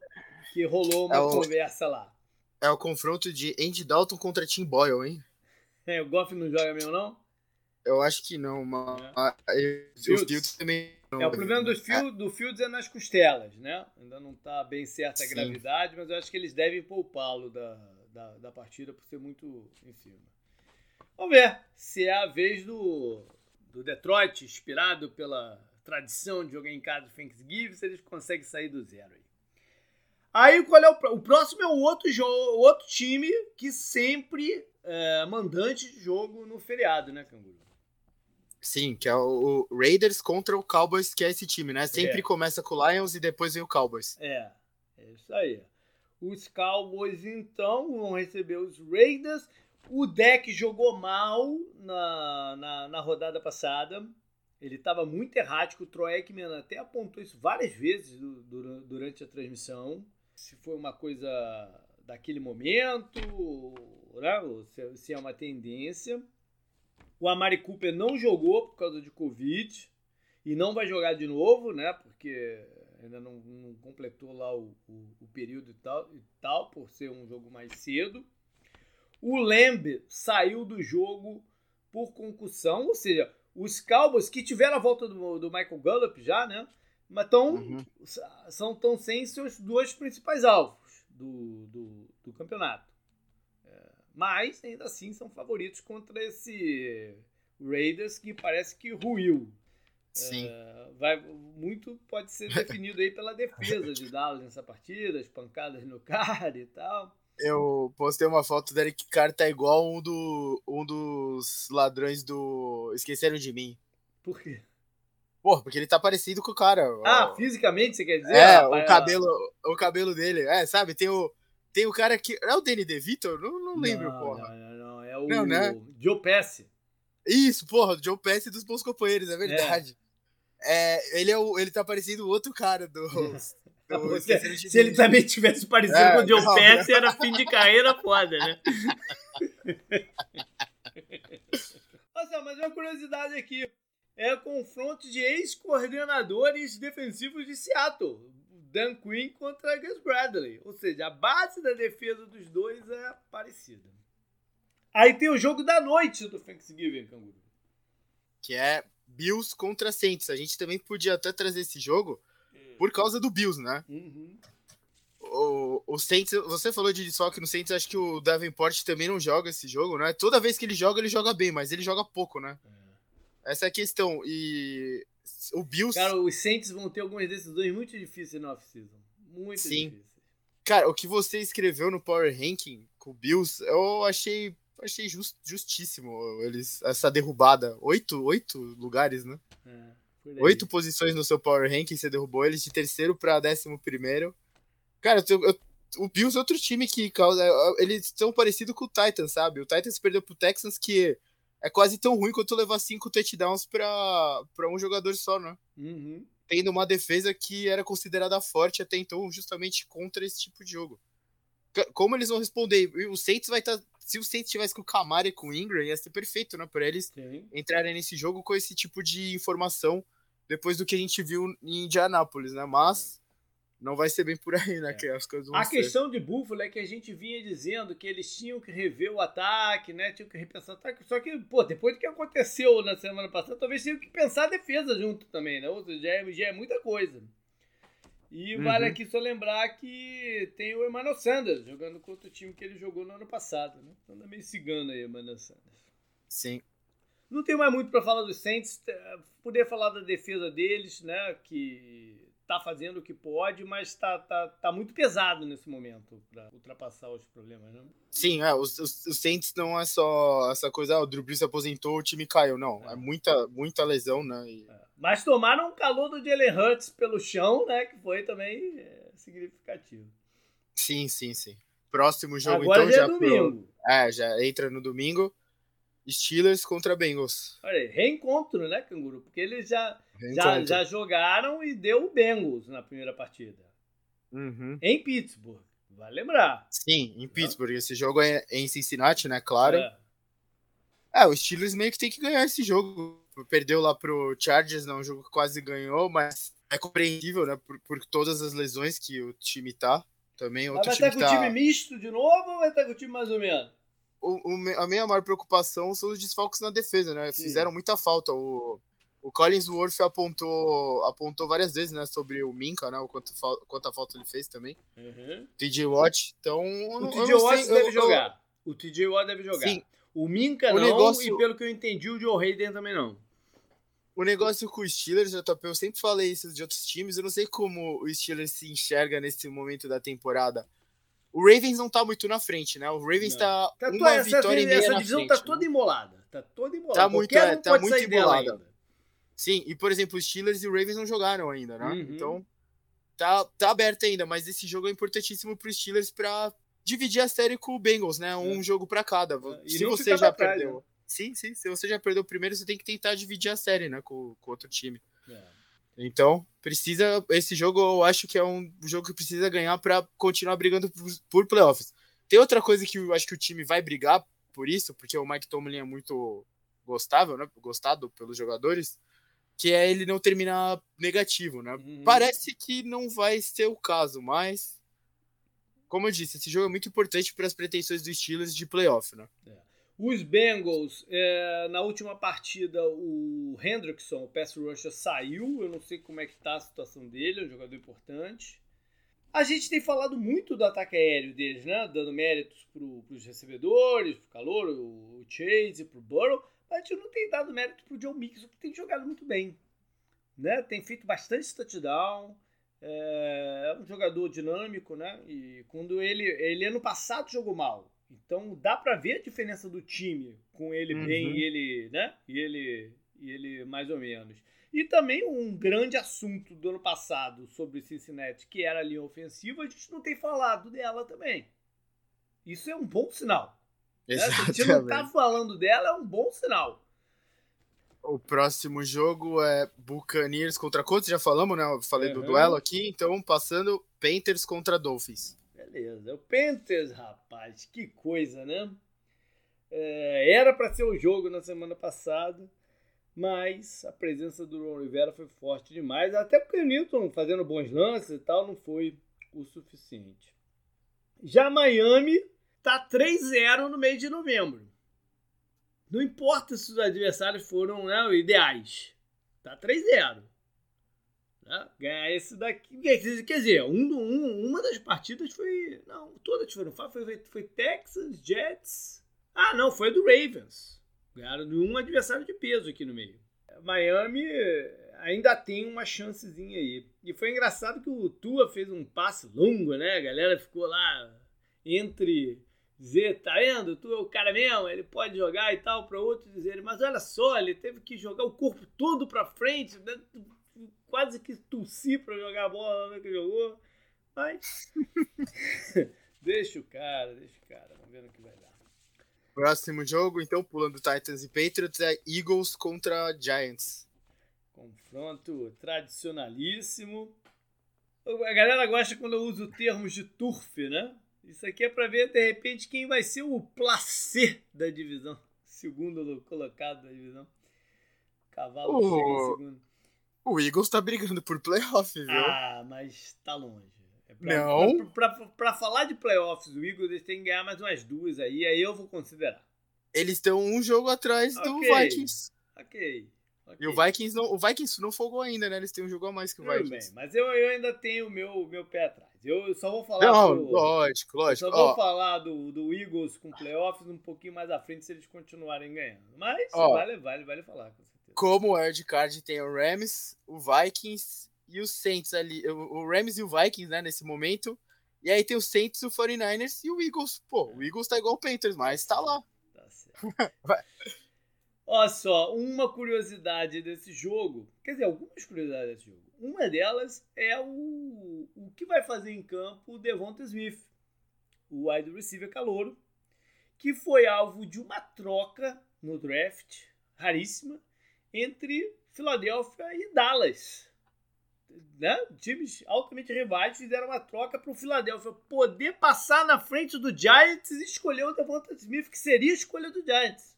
que rolou uma é o, conversa lá. É o confronto de Andy Dalton contra Tim Boyle, hein? É, o Goff não joga mesmo, não? Eu acho que não, mas é. Fields. Fields também não. É, o problema do, Field, do Fields é nas costelas, né? Ainda não está bem certa a Sim. gravidade, mas eu acho que eles devem poupá-lo da, da, da partida por ser muito em cima. Vamos ver. se é a vez do, do Detroit, inspirado pela tradição de jogar em casa de Thanksgiving, se eles conseguem sair do zero aí. Aí qual é o, o próximo é o outro, jogo, outro time que sempre é mandante de jogo no feriado, né, Canguru? Sim, que é o Raiders contra o Cowboys, que é esse time, né? Sempre É. começa com o Lions e depois vem o Cowboys. É, é isso aí. Os Cowboys, então, vão receber os Raiders. O deck jogou mal na, na, na rodada passada. Ele estava muito errático. O Troy até apontou isso várias vezes du- dura- durante a transmissão. Se foi uma coisa daquele momento, né? se é uma tendência. O Amari Cooper não jogou por causa de Covid e não vai jogar de novo, né? Porque ainda não, não completou lá o, o- o período e tal, e tal, por ser um jogo mais cedo. O Lamb saiu do jogo por concussão, ou seja, os Cowboys que tiveram a volta do, do Michael Gallup já, né? Mas tão, Uhum. são tão sem seus dois principais alvos do, do, do campeonato. É, mas ainda assim são favoritos contra esse Raiders que parece que ruiu. Sim. É, vai, muito pode ser <laughs> definido aí pela defesa de Dallas nessa partida, as pancadas no cara e tal. Eu postei uma foto do Eric Carr, tá igual um, do, um dos ladrões do Esqueceram de Mim. Por quê? Porra, porque ele tá parecido com o cara. Ah, ó. fisicamente você quer dizer? É, Ah, o cabelo, o cabelo dele. É, sabe, tem o, tem o cara que... É o Danny DeVito? Não, não lembro, não, porra. Não, não, não, é o Não, né? Joe Pesci. Isso, porra, o Joe Pesci dos bons companheiros, é verdade. É, ele, é o, ele tá parecendo o outro cara do... <laughs> Esqueceram de se ele também tivesse parecido É, com o Joe não, Pesci, era fim de carreira foda, né? <laughs> Nossa, mas uma curiosidade aqui. É confronto de ex-coordenadores defensivos de Seattle. Dan Quinn contra Gus Bradley. Ou seja, a base da defesa dos dois é parecida. Aí tem o jogo da noite do Thanksgiving, Canguru. Que é Bills contra Saints. A gente também podia até trazer esse jogo por causa do Bills, né? Uhum. O, o Saints, você falou de desfalque no Saints, acho que o Davenport também não joga esse jogo, né? Toda vez que ele joga, ele joga bem, mas ele joga pouco, né? Essa é a questão. E o Bills, Cara, os Saints vão ter algumas decisões muito difíceis na off-season. Muito Sim. difíceis. cara, o que você escreveu no Power Ranking com o Bills, eu achei, achei just- justíssimo eles, essa derrubada. Oito, oito lugares, né? É. Oito posições no seu Power Ranking, você derrubou eles de terceiro pra décimo primeiro. Cara, eu- eu- o Bills é outro time que causa. Eles estão parecidos com o Titans, sabe? O Titans perdeu pro Texans, que é quase tão ruim quanto levar cinco touchdowns pra, pra um jogador só, né? Uhum. Tendo uma defesa que era considerada forte até então, justamente contra esse tipo de jogo. Como eles vão responder? O Saints vai estar. Se o Saints tivesse com o Camara e com o Ingram, ia ser perfeito, né? Pra eles Sim. entrarem nesse jogo com esse tipo de informação depois do que a gente viu em Indianápolis, né? Mas não vai ser bem por aí, né? É. Que as coisas vão A ser. questão de Buffalo é que a gente vinha dizendo que eles tinham que rever o ataque, né? Tinham que repensar o ataque. Só que, pô, depois do que aconteceu na semana passada, talvez tenham que pensar a defesa junto também, né? Ou seja, já é, já é muita coisa. E Uhum. vale aqui só lembrar que tem o Emmanuel Sanders jogando contra o time que ele jogou no ano passado, né? Então anda meio cigano aí, Emmanuel Sanders. Sim. Não tem mais muito para falar dos Saints. Poder falar da defesa deles, né? Que tá fazendo o que pode, mas tá, tá, tá muito pesado nesse momento para ultrapassar os problemas, né? Sim, é, os, os, os Saints não é só essa coisa, ah, o Drew Brees se aposentou, o time caiu. Não, é, É. muita, muita lesão, né? E- Mas tomaram um calor do Jalen Hurts pelo chão, né? Que foi também eh, significativo. Sim, sim, sim. Próximo jogo, Agora então, já é pro- domingo. É, já entra no domingo. Steelers contra Bengals. Olha aí, reencontro, né, Canguru? Porque eles já, já, já jogaram e deu o Bengals na primeira partida. Uhum. Em Pittsburgh. Vai lembrar. Sim, em Pittsburgh. Esse jogo é em Cincinnati, né? Claro. É. É, o Steelers meio que tem que ganhar esse jogo. Perdeu lá pro Chargers, não, um jogo que quase ganhou, mas é compreensível, né? Por, por todas as lesões que o time tá. Também Mas outro vai time estar que com o tá. time misto de novo ou vai estar com o time mais ou menos? O, o a minha maior preocupação são os desfalques na defesa, né? Sim. Fizeram muita falta. O, o Collinsworth apontou, apontou várias vezes, né? Sobre o Minka, né? O quanto, quanta falta ele fez também. Uhum. TJ Watt. Então. eu O não- eu TJ não Watt sei, deve eu- eu- jogar. O TJ Watt deve jogar. Sim. O O Minka o não, negócio... e pelo que eu entendi, o Joe Hayden também não. O negócio com os Steelers, JP, eu sempre falei isso de outros times, eu não sei como o Steelers se enxerga nesse momento da temporada. O Ravens não tá muito na frente, né? O Ravens não. tá, tá uma essa, vitória essa, e meia essa divisão tá frente, tá toda embolada. Tá toda embolada. Tá muito, é, tá muito embolada. Sim, e por exemplo, os Steelers e o Ravens não jogaram ainda, né? Uhum. Então, tá, tá aberto ainda, mas esse jogo é importantíssimo pro Steelers pra dividir a série com o Bengals, né? Um é. jogo para cada. É, se você já perdeu. Né? Sim, sim. Se você já perdeu o primeiro, você tem que tentar dividir a série, né? Com, com outro time. É. Então, precisa. Esse jogo eu acho que é um jogo que precisa ganhar para continuar brigando por, por, playoffs. Tem outra coisa que eu acho que o time vai brigar por isso, porque o Mike Tomlin é muito gostável, né? Gostado pelos jogadores, que é ele não terminar negativo, né? Uhum. Parece que não vai ser o caso, mas como eu disse, esse jogo é muito importante para as pretensões dos Steelers de playoff, né? É. Os Bengals, é, na última partida, o Hendrickson, o pass rusher, saiu. Eu não sei como é que tá a situação dele, é um jogador importante. A gente tem falado muito do ataque aéreo deles, né? Dando méritos para os recebedores, para o calor, o Chase, para o Burrow. Mas a gente não tem dado mérito para o John Mixon, que tem jogado muito bem. Né? Tem feito bastante touchdown. É, é um jogador dinâmico, né? E quando ele, ele ano passado jogou mal, então dá para ver a diferença do time com ele uhum. bem e ele, né? E ele, e ele mais ou menos. E também um grande assunto do ano passado sobre Cincinnati, que era a linha ofensiva, a gente não tem falado dela também. Isso é um bom sinal. Né? Se a gente não tá falando dela, é um bom sinal. O próximo jogo é Buccaneers contra Colts, já falamos, né? Eu falei uhum. do duelo aqui, então passando Panthers contra Dolphins. Beleza, o Panthers, rapaz, que coisa, né? É, era para ser o jogo na semana passada, mas a presença do Ron Rivera foi forte demais, até porque o Newton fazendo bons lances e tal não foi o suficiente. Já Miami tá 3-0 no mês de novembro. Não importa se os adversários foram né, ideais. Tá 3-0. Né? Ganhar esse daqui. Quer dizer, um, um, uma das partidas foi. Não, todas foram. Foi, foi, foi Texas, Jets. Ah, não, foi do Ravens. Ganharam de um adversário de peso aqui no meio. Miami ainda tem uma chancezinha aí. E foi engraçado que o Tua fez um passe longo, né? A galera ficou lá entre dizer, tá vendo? Tu é o cara mesmo, ele pode jogar e tal, para outros dizerem, mas olha só, ele teve que jogar o corpo todo para frente, né? Quase que tossir para jogar a bola na hora que jogou, mas <laughs> deixa o cara, deixa o cara, vamos ver no que vai dar. Próximo jogo, então, pulando Titans e Patriots, é Eagles contra Giants. Confronto tradicionalíssimo. A galera gosta quando eu uso termos de turf, né? Isso aqui é para ver, de repente, quem vai ser o placê da divisão. Segundo colocado da divisão. Cavalo o... segundo. O Eagles tá brigando por playoff, viu? Ah, mas tá longe. É pra, Não. Pra, pra, pra, falar de playoffs, o Eagles eles têm que ganhar mais umas duas aí, aí eu vou considerar. Eles estão um jogo atrás okay. do Vikings. Ok. Okay. E o Vikings não, o Vikings não folgou ainda, né? Eles têm um jogo a mais que o Vikings. Bem, mas eu, eu ainda tenho o meu, meu pé atrás. Eu só vou falar. Não, do, lógico, lógico. Só vou falar do, do Eagles com playoffs um pouquinho mais à frente se eles continuarem ganhando. Mas Ó, vale, vale, vale falar. Como o Card tem o Rams, o Vikings e os Saints ali. O, o Rams e o Vikings, né, nesse momento. E aí tem o Saints, o 49ers e o Eagles. Pô, o Eagles tá igual o Panthers, mas tá lá. Tá certo. <laughs> Olha só, uma curiosidade desse jogo, quer dizer, algumas curiosidades desse jogo. Uma delas é o, o que vai fazer em campo o Devonta Smith, o wide receiver calouro, que foi alvo de uma troca no draft, raríssima, entre Filadélfia e Dallas. Né? Times altamente rivais fizeram uma troca para o Philadelphia poder passar na frente do Giants e escolher o Devonta Smith, que seria a escolha do Giants.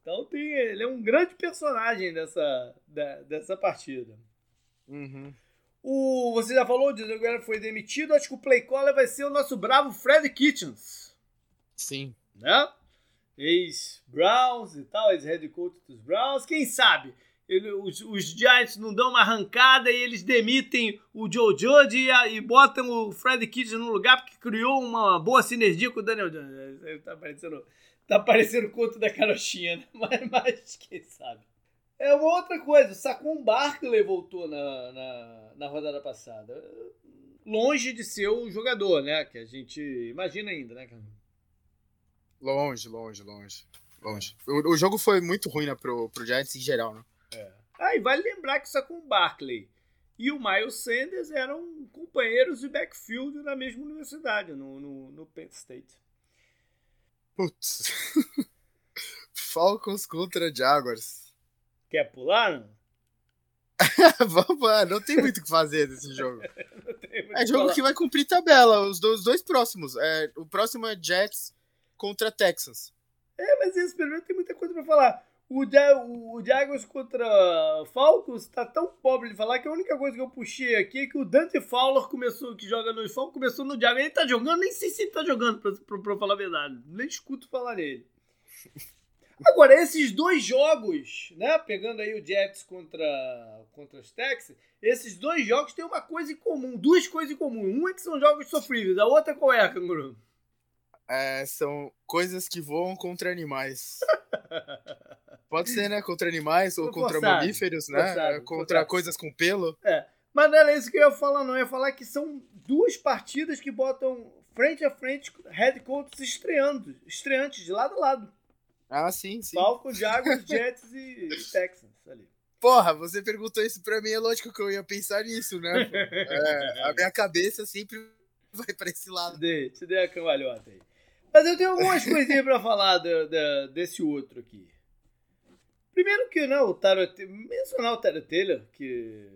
Então tem, ele é um grande personagem dessa, da, dessa partida. Uhum. O, você já falou, o Diego foi demitido. Acho que o play caller vai ser o nosso bravo Fred Kitchens. Sim. Né? Ex-Browns e tal, ex-head coach dos Browns. Quem sabe ele, os, os, Giants não dão uma arrancada e eles demitem o Joe Judge e, e botam o Fred Kitchens no lugar porque criou uma boa sinergia com o Daniel Jones. Ele tá parecendo Tá parecendo o conto da carochinha, né? <laughs> Mas, mas quem sabe. É uma outra coisa, o Saquon Barkley voltou na, na, na rodada passada. Longe de ser o jogador, né? Que a gente imagina ainda, né? Longe, longe, longe. Longe. O, o jogo foi muito ruim né, pro, pro Giants em geral, né? É. Ah, e vale lembrar que o Saquon Barkley e o Miles Sanders eram companheiros de backfield na mesma universidade, no, no, no Penn State. Putz. <laughs> Falcons contra Jaguars. Quer pular? Não? <laughs> Vamos lá, não tem muito o que fazer nesse jogo. <laughs> é jogo que vai cumprir tabela, os dois, os dois próximos. É, o próximo é Jets contra Texans. É, mas esse pelo tem muita coisa pra falar. O, o, Jaguars contra Falcons tá tão pobre de falar que a única coisa que eu puxei aqui é que o Dante Fowler começou, que joga no Falcons, começou no Jaguars. Ele tá jogando, nem sei se ele tá jogando, pra, pra, pra falar a verdade. Nem escuto falar nele. <laughs> Agora, esses dois jogos, né? Pegando aí o Jets contra, contra os Texans, esses dois jogos têm uma coisa em comum, duas coisas em comum. Um é que são jogos sofríveis, a outra qual é, Canguru? É, são coisas que voam contra animais. <laughs> Pode ser, né? Contra animais ou contra mamíferos, né? Forçado, contra forçado. coisas com pelo. É. Mas não era isso que eu ia falar, não. Eu ia falar que são duas partidas que botam frente a frente head coaches estreando, estreantes, de lado a lado. Ah, sim, sim. Falcons, <laughs> Jaguars, Jets e Texans ali. Porra, você perguntou isso pra mim, é lógico que eu ia pensar nisso, né? <laughs> É, a minha cabeça sempre vai pra esse lado. Dei, te dei a cambalhota aí. Mas eu tenho algumas coisinhas pra falar do, do, desse outro aqui. Primeiro que, né, o Taro, mencionar o Taro Taylor, que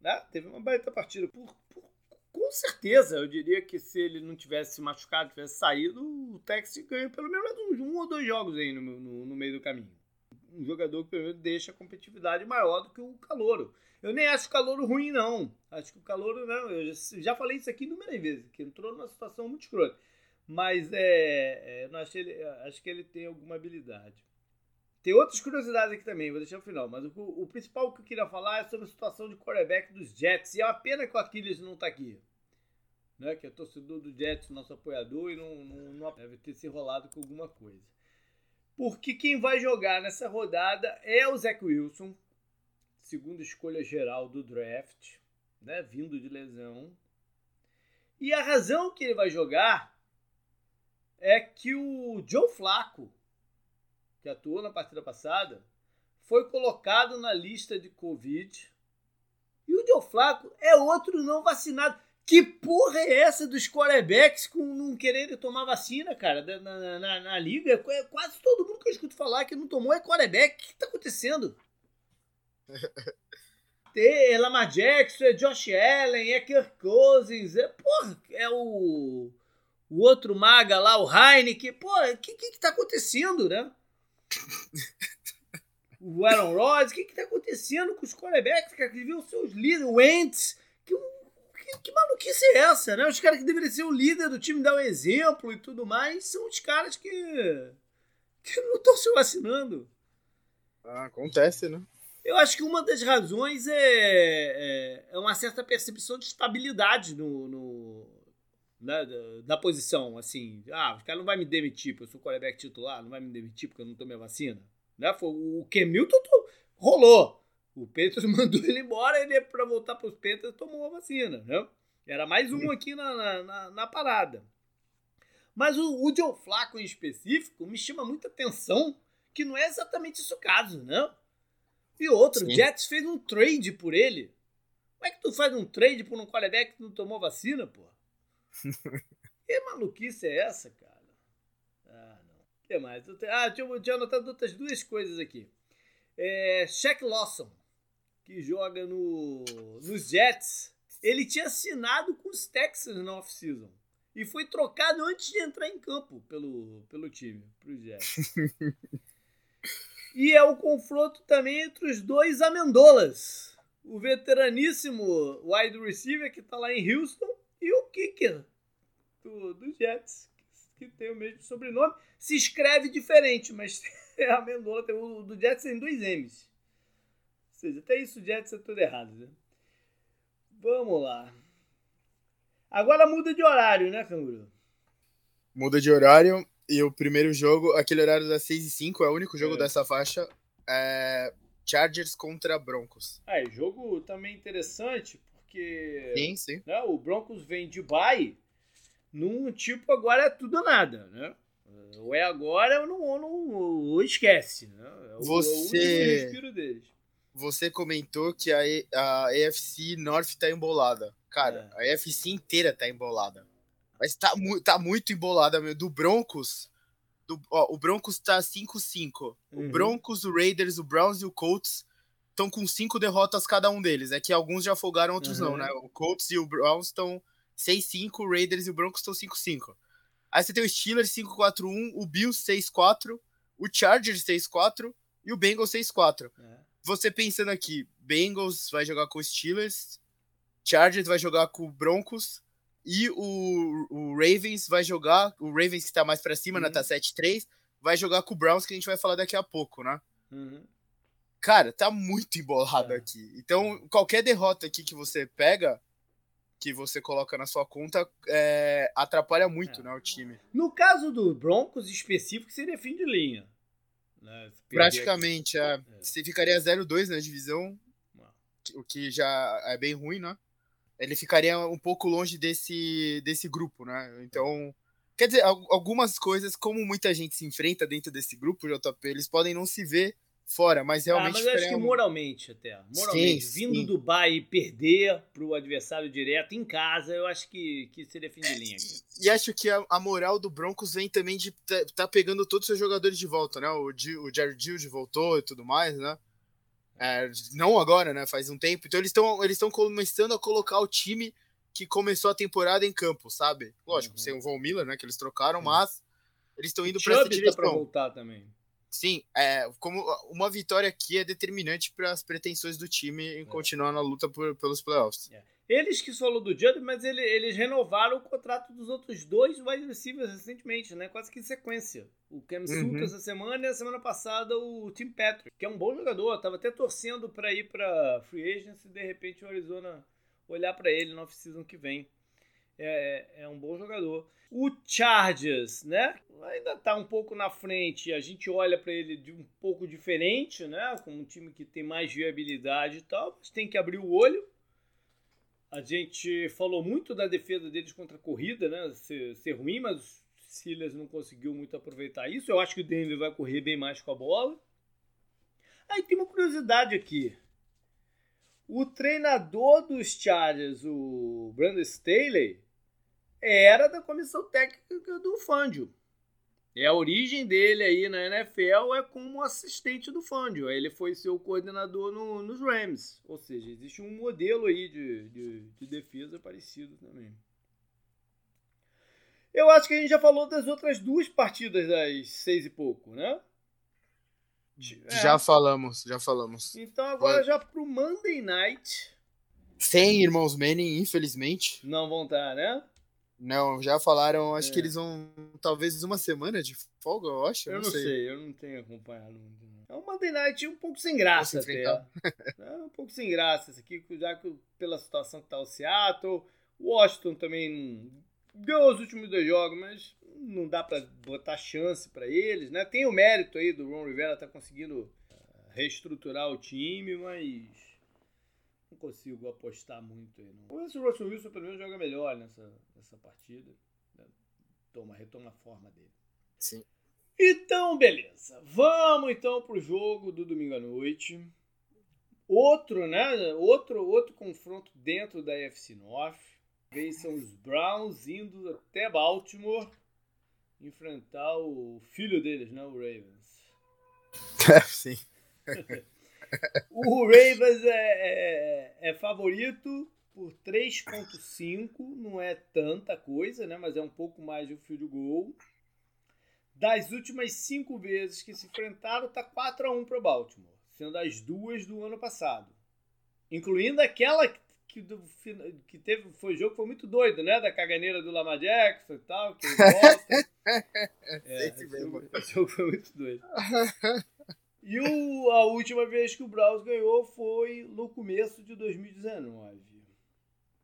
né, teve uma baita partida. Por, por, com certeza, eu diria que se ele não tivesse se machucado, tivesse saído, o Texas ganha pelo menos um ou dois jogos aí no, no, no meio do caminho. Um jogador que, pelo menos, deixa a competitividade maior do que o Calouro. Eu nem acho o Calouro ruim, não. Acho que o Calouro, não, eu já, já falei isso aqui inúmeras vezes, que entrou numa situação muito escrota. Mas é, é, não acho, ele, acho que ele tem alguma habilidade. Tem outras curiosidades aqui também, vou deixar no final. Mas o, o, principal que eu queria falar é sobre a situação de quarterback dos Jets. E é uma pena que o Aquiles não está aqui. Né? Que é torcedor do Jets, nosso apoiador, e não, não, não deve ter se enrolado com alguma coisa. Porque quem vai jogar nessa rodada é o Zach Wilson, segunda escolha geral do draft, né? vindo de lesão. E a razão que ele vai jogar é que o Joe Flacco que atuou na partida passada, foi colocado na lista de Covid. E o Joe Flaco é outro não vacinado. Que porra é essa dos quarterbacks com não querendo tomar vacina, cara, na, na, na, liga? É quase todo mundo que eu escuto falar que não tomou é quarterback. O que, que tá acontecendo? <laughs> é Lamar Jackson, é Josh Allen, é Kirk Cousins, é, porra, é o, o outro maga lá, o Heineken. Porra, o que, que que tá acontecendo, né? o Aaron Rodgers, o que está acontecendo com os quarterbacks, cara, que viram seus líderes, o Wentz, que, que, que, maluquice é essa, né? Os caras que deveriam ser o líder do time, dar o um exemplo e tudo mais, são os caras que, que não estão se vacinando. Ah, acontece, né? Eu acho que uma das razões é, é, é uma certa percepção de estabilidade no, no da, da, posição, assim, ah, o cara não vai me demitir, porque eu sou quarterback titular, não vai me demitir porque eu não tomei a vacina. Né? Foi, o Kemilton rolou. O Peters <laughs> mandou ele embora, ele para voltar para os Peters tomou a vacina, né? Era mais um aqui na, na, na parada. Mas o, o Joe Flaco em específico me chama muita atenção que não é exatamente isso o caso, né? E outro, o Jets fez um trade por ele. Como é que tu faz um trade por um quarterback que não tomou vacina, pô? Que maluquice é essa, cara? Ah, não. O que mais? Ah, tinha, tinha anotado outras duas coisas aqui. É, Shaq Lawson, que joga no, nos Jets, ele tinha assinado com os Texans na off-season. E foi trocado antes de entrar em campo pelo, pelo time, pro Jets. e é o confronto também entre os dois Amendolas. O veteraníssimo wide receiver que está lá em Houston e o kicker do, do Jets, que tem o mesmo sobrenome, se escreve diferente, mas <laughs> a Mendola tem o do Jets tem dois M's. Ou seja, até isso o Jets é tudo errado, né? Vamos lá. Agora muda de horário, né, Canguru? Muda de horário. E o primeiro jogo, aquele horário das 6 e 5, é o único jogo É. dessa faixa. É Chargers contra Broncos. Ah, e jogo também interessante, porque Sim, sim. né, o Broncos vem de bye num tipo agora é tudo ou nada, né? Ou é agora ou não, ou não ou esquece, né? É o, Você- é o último respiro deles. Você comentou que a, E- a AFC North tá embolada. Cara, É. a AFC inteira tá embolada. Mas tá, mu tá muito embolada, meu. Do Broncos. Do, ó, o Broncos tá 5-5. Uhum. O Broncos, o Raiders, o Browns e o Colts estão com cinco derrotas cada um deles. É que alguns já afogaram, outros Uhum. não, né? O Colts e o Browns estão 6-5, o Raiders e o Broncos estão 5-5. Aí você tem o Steelers 5-4-1, o Bills 6-4, o Chargers 6-4 e o Bengals 6-4 É. você pensando aqui, Bengals vai jogar com os Steelers, Chargers vai jogar com o Broncos e o, o Ravens vai jogar, o Ravens que tá mais pra cima, né, Uhum. tá 7-3, vai jogar com o Browns que a gente vai falar daqui a pouco, né? Uhum. Cara, tá muito embolado É. aqui. Então, qualquer derrota aqui que você pega, que você coloca na sua conta, é, atrapalha muito, É. né, o time. No caso do Broncos específico, seria fim de linha. Né? Se perder Praticamente, é, você ficaria 0-2 na divisão, aqui- o que já é bem ruim, né? Ele ficaria um pouco longe desse, desse grupo, né? Então, quer dizer, al- algumas coisas, como muita gente se enfrenta dentro desse grupo, JP, eles podem não se ver fora, mas Ah, realmente mas eu acho que ficaria um- moralmente até. Moralmente. Sim, vindo sim. do Bahia e perder pro adversário direto em casa, eu acho que, que seria fim de linha aqui. E acho que a, a moral do Broncos vem também de tá, tá pegando todos os seus jogadores de volta, né? O, o Jared Gilde voltou e tudo mais, né? É, não agora, né? Faz um tempo. Então eles estão eles estão começando a colocar o time que começou a temporada em campo, sabe? Lógico, Uhum. sem o Von Miller, né? Que eles trocaram, Sim. mas eles estão indo para essa tá pra direção. voltar também. Sim, é, como uma vitória aqui é determinante para as pretensões do time em É. continuar na luta por- pelos playoffs. Eles que falou do Judd, mas ele- eles renovaram o contrato dos outros dois wide receivers recentemente, né? Quase que em sequência. O Cam Uhum. Sutton essa semana e a semana passada o Tim Patrick, que é um bom jogador. Tava até torcendo pra ir pra Free Agency e de repente o Arizona olhar pra ele no off-season que vem. É, é um bom jogador. O Chargers, né? Ainda tá um pouco na frente. A gente olha pra ele de um pouco diferente, né? Como um time que tem mais viabilidade e tal, mas tem que abrir o olho. A gente falou muito da defesa deles contra a corrida, né? Ser, ser ruim, mas o Steelers não conseguiu muito aproveitar isso. Eu acho que o Denver vai correr bem mais com a bola. Aí tem uma curiosidade aqui. O treinador dos Chargers, o Brandon Staley, era da comissão técnica do Fangio. É a origem dele aí na NFL é como assistente do Fangio. Ele foi seu coordenador no- nos Rams. Ou seja, existe um modelo aí de, de, de defesa parecido também. Eu acho que a gente já falou das outras duas partidas das seis e pouco, né? É. Já falamos, já falamos. Então agora já pro Monday Night. Sem irmãos Manning, infelizmente. Não vão estar, né? Não, já falaram, acho É. que eles vão talvez uma semana de folga, eu acho. Eu não, não sei. eu não tenho acompanhado muito. não. É um Monday Night um pouco sem graça até. É um pouco sem graça esse aqui, já que pela situação que tá o Seattle, o Washington também ganhou os últimos dois jogos, mas não dá pra botar chance pra eles, né? Tem o mérito aí do Ron Rivera tá conseguindo eh, reestruturar o time, mas não consigo apostar muito aí. Não. Vamos ver se o Russell Wilson pelo menos joga melhor nessa, nessa partida. né? Toma, retoma a forma dele. Sim. Então, beleza. Vamos então pro jogo do domingo à noite. Outro, né? Outro, outro confronto dentro da FC North. Vez são os Browns indo até Baltimore enfrentar o filho deles, né? O Ravens. <laughs> Sim. <laughs> O Ravens é, é, é favorito por 3.5, não é tanta coisa, né? Mas é um pouco mais de um field goal. Das últimas cinco vezes que se enfrentaram, tá 4 a 1 para Baltimore, sendo as duas do ano passado, incluindo aquela que, do, que teve foi jogo que foi muito doido, né? Da caganeira do Lamar Jackson e tal, que ele <laughs> volta. é, jogo, esse jogo foi muito doido. <laughs> E o, a última vez que o Browns ganhou foi no começo de 2019.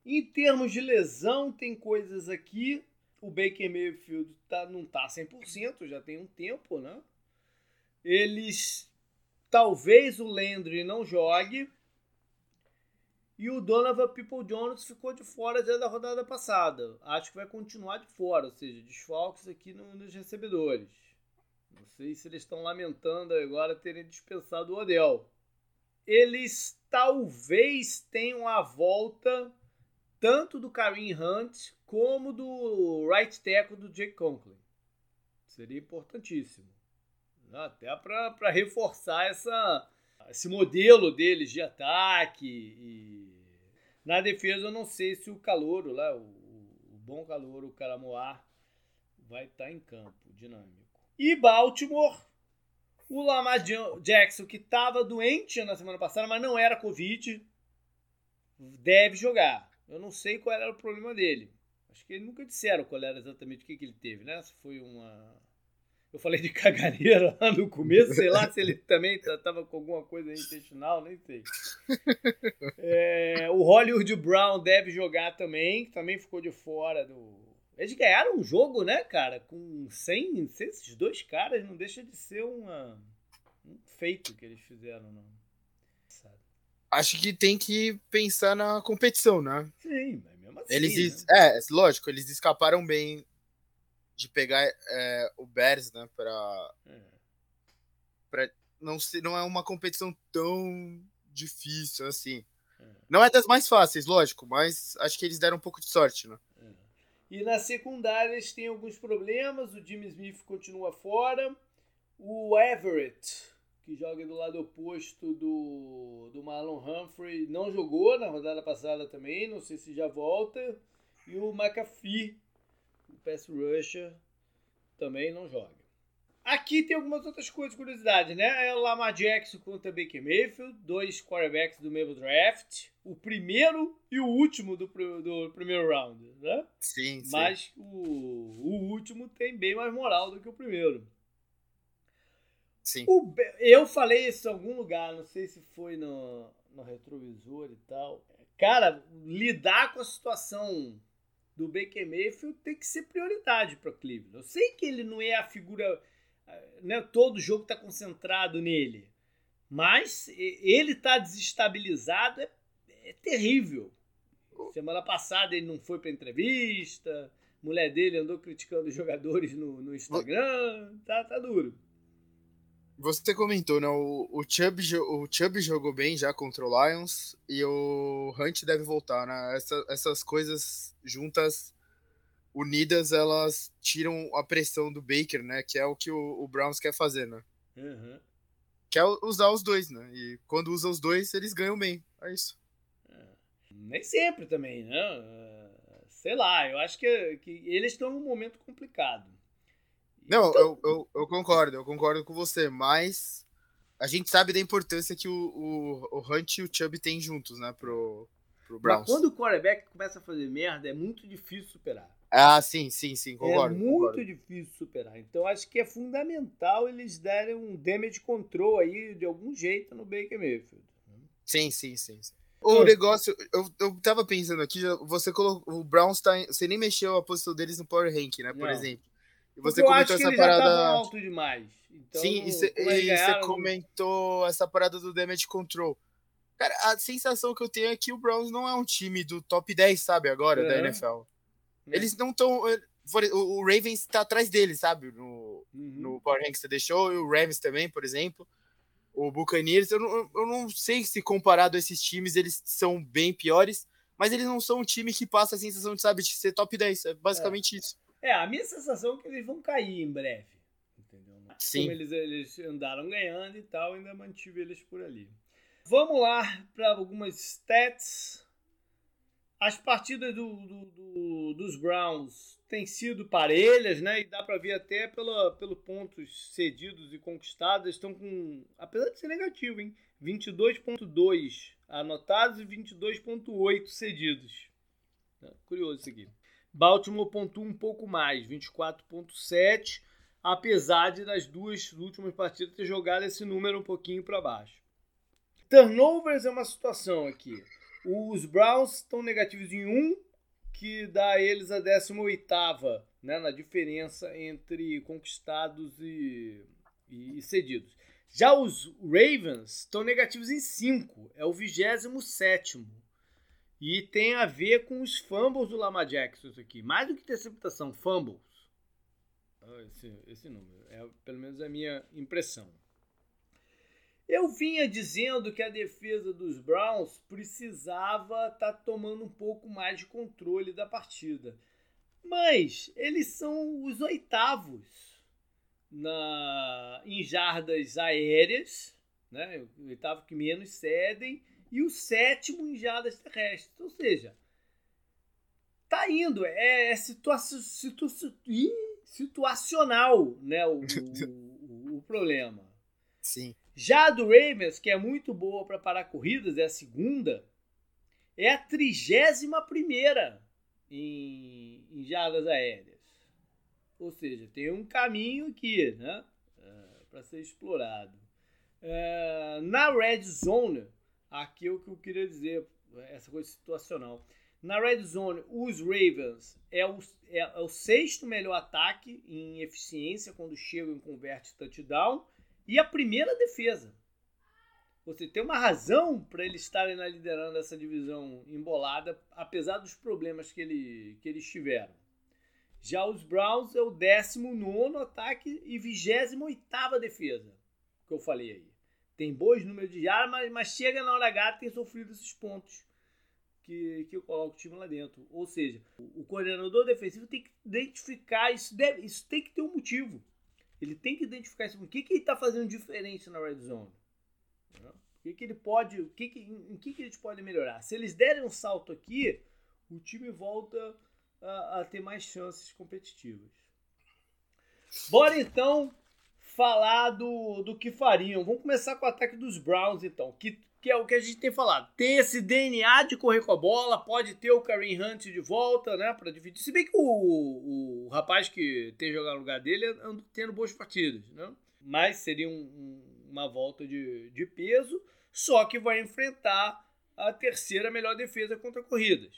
Em termos de lesão, tem coisas aqui. o Baker Mayfield tá, não tá 100%, já tem um tempo, né? Eles talvez o Landry não jogue e o Donovan People Jones ficou de fora já da rodada passada. Acho que vai continuar de fora, ou seja, desfalques aqui no, nos recebedores. Não sei se eles estão lamentando agora terem dispensado o Odell. Eles talvez tenham a volta tanto do Kareem Hunt como do right tackle do Jake Conklin. Seria importantíssimo. Até para reforçar essa, esse modelo deles de ataque. E... Na defesa, eu não sei se o calouro lá, o, o bom calouro, o Caramoar, vai estar tá em campo, dinâmico. E Baltimore, o Lamar Jackson, que estava doente na semana passada, mas não era Covid, deve jogar. Eu não sei qual era o problema dele. Acho que eles nunca disseram qual era exatamente o que, que ele teve, né? Se foi uma eu falei de <laughs> caganeira lá no começo, sei lá se ele também estava com alguma coisa intestinal, nem sei. É, o Hollywood Brown deve jogar também, que também ficou de fora do. Eles ganharam um jogo, né, cara? Com 100, esses dois caras não deixa de ser uma, um feito que eles fizeram, não. Acho que tem que pensar na competição, né? Sim, mas mesmo assim. Eles, né? É, lógico, eles escaparam bem de pegar é, o Bears, né, para é. não ser, não é uma competição tão difícil assim. É. Não é das mais fáceis, lógico, mas acho que eles deram um pouco de sorte, né? É. E na secundária eles têm alguns problemas. O Jimmy Smith continua fora. O Everett, que joga do lado oposto do, do Marlon Humphrey, não jogou na rodada passada também. Não sei se já volta. E o McAfee, pass rusher também não joga. Aqui tem algumas outras coisas, curiosidade, né? É o Lamar Jackson contra Baker Mayfield, dois quarterbacks do mesmo draft, o primeiro e o último do, do primeiro round, né? Sim, sim. Mas o, o último tem bem mais moral do que o primeiro. Sim. O, eu falei isso em algum lugar, não sei se foi no, no retrovisor e tal. Cara, lidar com a situação do Baker Mayfield tem que ser prioridade para Cleveland. Eu sei que ele não é a figura, né, todo jogo está concentrado nele, mas ele está desestabilizado é, é, terrível. Semana passada ele não foi para entrevista, mulher dele andou criticando os jogadores no, no Instagram, tá, tá duro. Você comentou, né? O, o, Chubb, o Chubb jogou bem já contra o Lions e o Hunt deve voltar, né? Essa, essas coisas juntas, unidas, elas tiram a pressão do Baker, né? Que é o que o, o Browns quer fazer, né? Uhum. Quer usar os dois, né? E quando usa os dois, eles ganham bem. É isso. Nem sempre também, né? É, sei lá, eu acho que, que eles estão num momento complicado. Não, então... eu, eu, eu, concordo, eu concordo com você, mas a gente sabe da importância que o, o, o Hunt e o Chubb têm juntos, né, pro, pro Browns. Mas quando o quarterback começa a fazer merda, é muito difícil superar. Ah, sim, sim, sim, concordo. É muito concordo. difícil superar. Então acho que é fundamental eles darem um damage control aí de algum jeito no Baker Mayfield. Sim, sim, sim. sim. O negócio, eu, eu tava pensando aqui, você colocou, o Browns tá, você nem mexeu a posição deles no Power Rank, né, por Não. exemplo. E você comentou essa parada. alto demais. Então, Sim, e você comentou essa parada do damage control. Cara, a sensação que eu tenho é que o Browns não é um time do top 10, sabe, agora, da NFL. É. Eles não estão. Eh, o Ravens tá atrás deles, sabe? No, uhum. no Power Rank que você deixou, e o Rams também, por exemplo. O Buccaneers, eu não, eu não sei se comparado a esses times, eles são bem piores, mas eles não são um time que passa a sensação de, sabe, de ser top 10. É basicamente é. isso. É, a minha sensação é que eles vão cair em breve. Entendeu? Sim. Como eles, eles andaram ganhando e tal, ainda mantive eles por ali. Vamos lá para algumas stats. As partidas do, do, do, dos Browns têm sido parelhas, né? E dá para ver até pela, pelo pontos cedidos e conquistados. Estão com, apesar de ser negativo, hein? 22.2 anotados e 22.8 cedidos. Curioso isso aqui. Baltimore pontua um pouco mais, 24,7, apesar de nas duas últimas partidas ter jogado esse número um pouquinho para baixo. Turnovers é uma situação aqui. Os Browns estão negativos em 1, que dá a eles a 18 né, na diferença entre conquistados e, e, e cedidos. Já os Ravens estão negativos em 5, é o 27 e tem a ver com os fumbles do Lama Jackson isso aqui. Mais do que interceptação, fumbles. Ah, esse, esse número. É pelo menos a minha impressão. Eu vinha dizendo que a defesa dos Browns precisava estar tá tomando um pouco mais de controle da partida. Mas eles são os oitavos na, em jardas aéreas, né? o oitavo que menos cedem, e o sétimo em jardas terrestres. Ou seja, tá indo, é, é situa situa situacional né? <laughs> o, o, o problema. Sim. Já a do Ravens, que é muito boa para parar corridas, é a segunda, é a trigésima primeira em, em jardas aéreas. Ou seja, tem um caminho aqui né, é, para ser explorado. É, na red zone, aqui é o que eu queria dizer, essa coisa situacional. Na red zone, os Ravens é o, é, é o sexto melhor ataque em eficiência quando chegam e converte touchdown e a primeira defesa. Você tem uma razão para eles estarem na liderando essa divisão embolada, apesar dos problemas que, ele, que eles tiveram. Já os Browns é o 19 ataque e 28 defesa, que eu falei aí. Tem bons números de jardas, mas, mas, chega na hora H tem sofrido esses pontos que, que eu coloco o time lá dentro. Ou seja, o, o coordenador defensivo tem que identificar, isso, deve, isso tem que ter um motivo. Ele tem que identificar isso. O que, que ele está fazendo diferente na red zone? O que, que ele pode. O que que, em que, que eles podem melhorar? Se eles derem um salto aqui, o time volta a, a ter mais chances competitivas. Bora então falar do, do que fariam. Vamos começar com o ataque dos Browns, então. Que que é o que a gente tem falado. Tem esse DNA de correr com a bola, pode ter o Kareem Hunt de volta, né, para dividir. Se bem que o, o rapaz que tem jogado no lugar dele anda tendo boas partidas, né? Mas seria um, um, uma volta de, de peso, só que vai enfrentar a terceira melhor defesa contra corridas.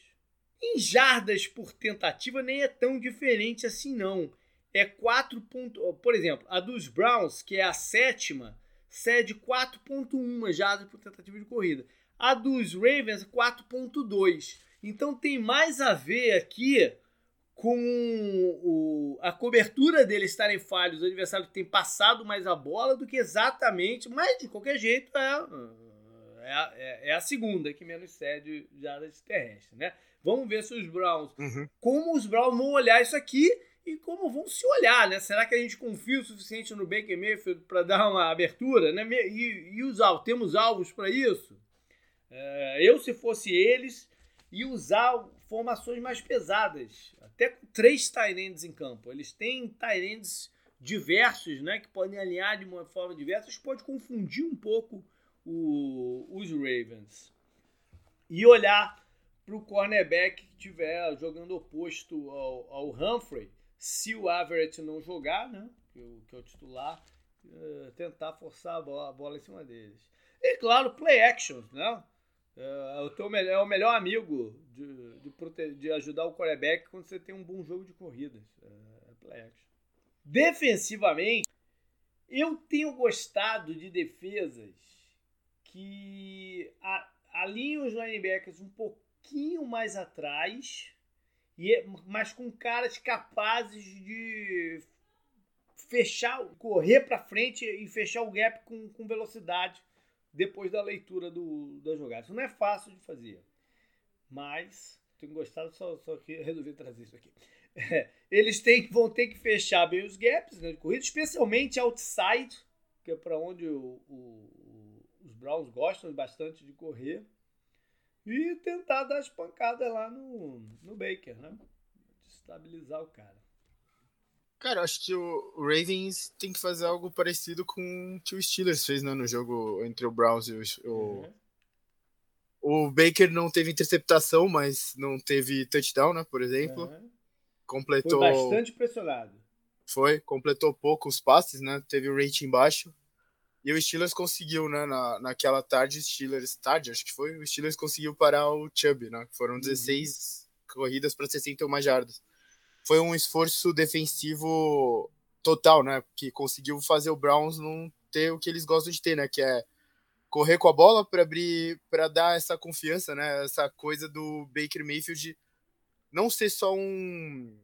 Em jardas por tentativa nem é tão diferente assim não. É 4 pontos, por exemplo, a dos Browns, que é a sétima, cede 4.1 jardas por tentativa de corrida. A dos Ravens 4.2. Então tem mais a ver aqui com o, a cobertura deles estarem falhos, o adversário tem passado mais a bola do que exatamente, mas de qualquer jeito é, é, é, é a segunda que menos cede jardas terrestres, né? Vamos ver se os Browns, uhum. como os Browns vão olhar isso aqui e como vão se olhar, né? Será que a gente confia o suficiente no Baker Mayfield para dar uma abertura, né? E, e alvos, temos alvos para isso? É, eu, se fosse eles, ia usar formações mais pesadas, até com três Tyrands em campo. Eles têm Tyrands diversos, né? Que podem alinhar de uma forma diversa, isso pode confundir um pouco o, os Ravens. E olhar para o cornerback que estiver jogando oposto ao, ao Humphrey se o Everett não jogar, né, que, o, que é o titular, uh, tentar forçar a bola, a bola, em cima deles. E claro, play actions, né? Uh, o teu melhor, é o melhor amigo de, de, de, ajudar o quarterback quando você tem um bom jogo de corridas. Uh, play action. Defensivamente, eu tenho gostado de defesas que alinham os linebackers um pouquinho mais atrás e, é, mas com caras capazes de fechar, correr para frente e fechar o gap com, com velocidade depois da leitura do, da jogada. Isso não é fácil de fazer, mas tenho gostado, só, só que <laughs> resolvi trazer isso aqui. É, eles têm, vão ter que fechar bem os gaps né, de corrida, especialmente outside, que é para onde o, o, os Browns gostam bastante de correr e tentar dar as pancadas lá no, no Baker, né? Estabilizar o cara. Cara, acho que o Ravens tem que fazer algo parecido com o que o Steelers fez né, no jogo entre o Browns e o. Uhum. O Baker não teve interceptação, mas não teve touchdown, né? Por exemplo. Uhum. Completou. Foi bastante pressionado. Foi, completou poucos passes, né? Teve o rating baixo. E o Steelers conseguiu, né, na, naquela tarde, Steelers, tarde, acho que foi, o Steelers conseguiu parar o Chubb, né? Foram 16 uhum. corridas para 61 jardas. foi um esforço defensivo total, né? Que conseguiu fazer o Browns não ter o que eles gostam de ter, né? Que é correr com a bola para abrir, para dar essa confiança, né? Essa coisa do Baker Mayfield não ser só um,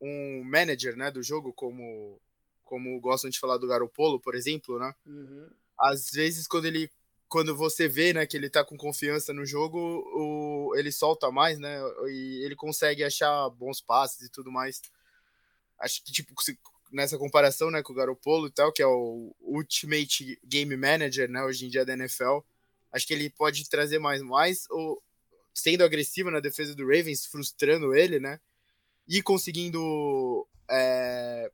um manager, né, do jogo, como como gostam de falar do Garopolo, por exemplo, né? Uhum. Às vezes quando ele quando você vê, né, que ele tá com confiança no jogo, o, ele solta mais, né? E ele consegue achar bons passes e tudo mais. Acho que tipo nessa comparação, né, com o Garoppolo e tal, que é o Ultimate Game Manager, né, hoje em dia da NFL, acho que ele pode trazer mais, mais ou sendo agressivo na defesa do Ravens, frustrando ele, né, e conseguindo é,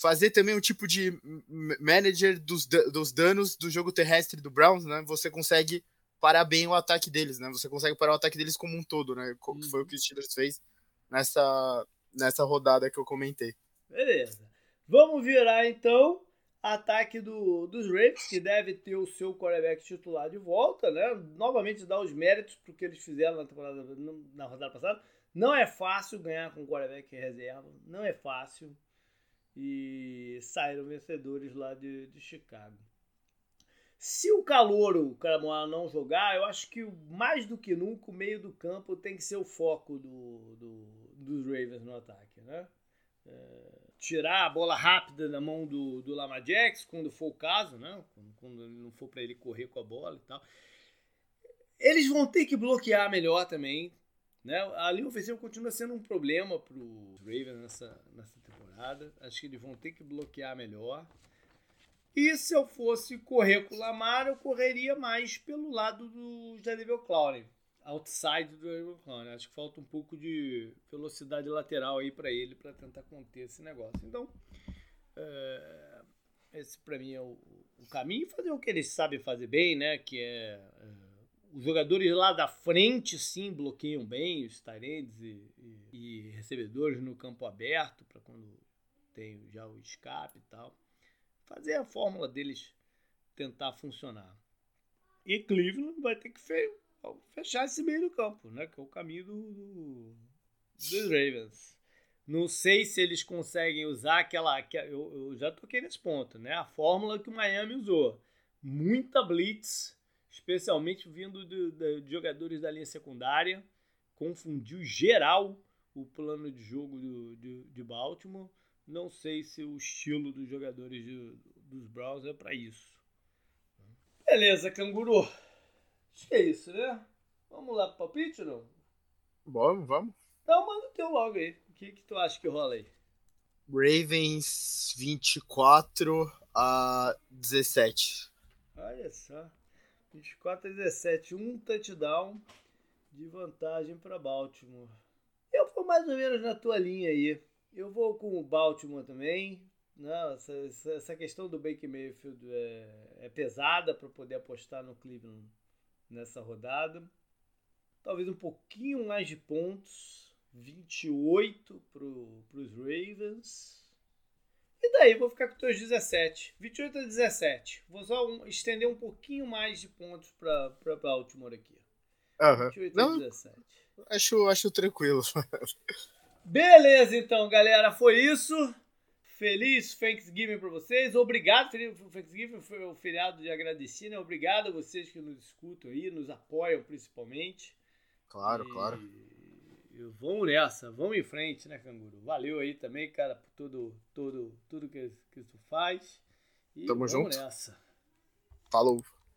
fazer também um tipo de manager dos, dos danos do jogo terrestre do Browns, né, você consegue parar bem o ataque deles, né, você consegue parar o ataque deles como um todo, né, hum. foi o que o Steelers fez nessa, nessa rodada que eu comentei. Beleza. Vamos virar então ataque do, dos Ravens, que deve ter o seu quarterback titular de volta, né? Novamente dar os méritos para o que eles fizeram na temporada na rodada passada. Não é fácil ganhar com quarterback reserva, não é fácil. E saíram vencedores lá de, de Chicago. Se o Calouro, o Caramoá, não jogar, eu acho que mais do que nunca o meio do campo tem que ser o foco do, do dos Ravens no ataque, né? É, tirar a bola rápida da mão do, do Lama Jax, quando for o caso, né? Quando, quando não for para ele correr com a bola e tal. Eles vão ter que bloquear melhor também. Né? A linha ofensiva continua sendo um problema para o Ravens nessa, nessa temporada. Acho que eles vão ter que bloquear melhor. E se eu fosse correr com o Lamar, eu correria mais pelo lado do Jadeville Clowney outside do Aaron Clown. Acho que falta um pouco de velocidade lateral aí para ele para tentar conter esse negócio. Então, é, esse para mim é o, o, caminho. Fazer o que eles sabem fazer bem, né? Que é, é os jogadores lá da frente sim bloqueiam bem os Tyrands e, e, e, recebedores no campo aberto para quando tem já o escape e tal. Fazer a fórmula deles tentar funcionar. E Cleveland vai ter que fechar esse meio do campo, né? Que é o caminho do, do dos Ravens. Não sei se eles conseguem usar aquela. Eu, eu já toquei nesse ponto, né? A fórmula que o Miami usou. Muita blitz, especialmente vindo de, de, de jogadores da linha secundária. Confundiu geral o plano de jogo do, de, de Baltimore. Não sei se o estilo dos jogadores de, dos Browns é para isso. Beleza, canguru. Acho que é isso, né? Vamos lá pro palpite ou não? Vamos, vamos. Então manda o teu logo aí. O que, que tu acha que rola aí? Ravens 24 a 17. Olha só. 24 a 17. Um touchdown de vantagem para Baltimore. Eu vou mais ou menos na tua linha aí. Eu vou com o Baltimore também. Não, essa, essa questão do Baker Mayfield é, é pesada para poder apostar no Cleveland nessa rodada. Talvez um pouquinho mais de pontos. 28 para os Ravens. E daí vou ficar com os 17. 28 a 17. Vou só um, estender um pouquinho mais de pontos para Baltimore aqui. Uhum. 28 Não, a 17. Acho, acho tranquilo. <laughs> Beleza, então, galera. Foi isso. Feliz Thanksgiving para vocês. Obrigado, feliz Thanksgiving foi o feriado de agradecer, né? Obrigado a vocês que nos escutam aí, nos apoiam principalmente. Claro, e... claro. E vamos nessa, vamos em frente, né, Canguru? Valeu aí também, cara, por tudo, tudo, tudo que, que tu faz. E Tamo vamos junto. nessa. Falou.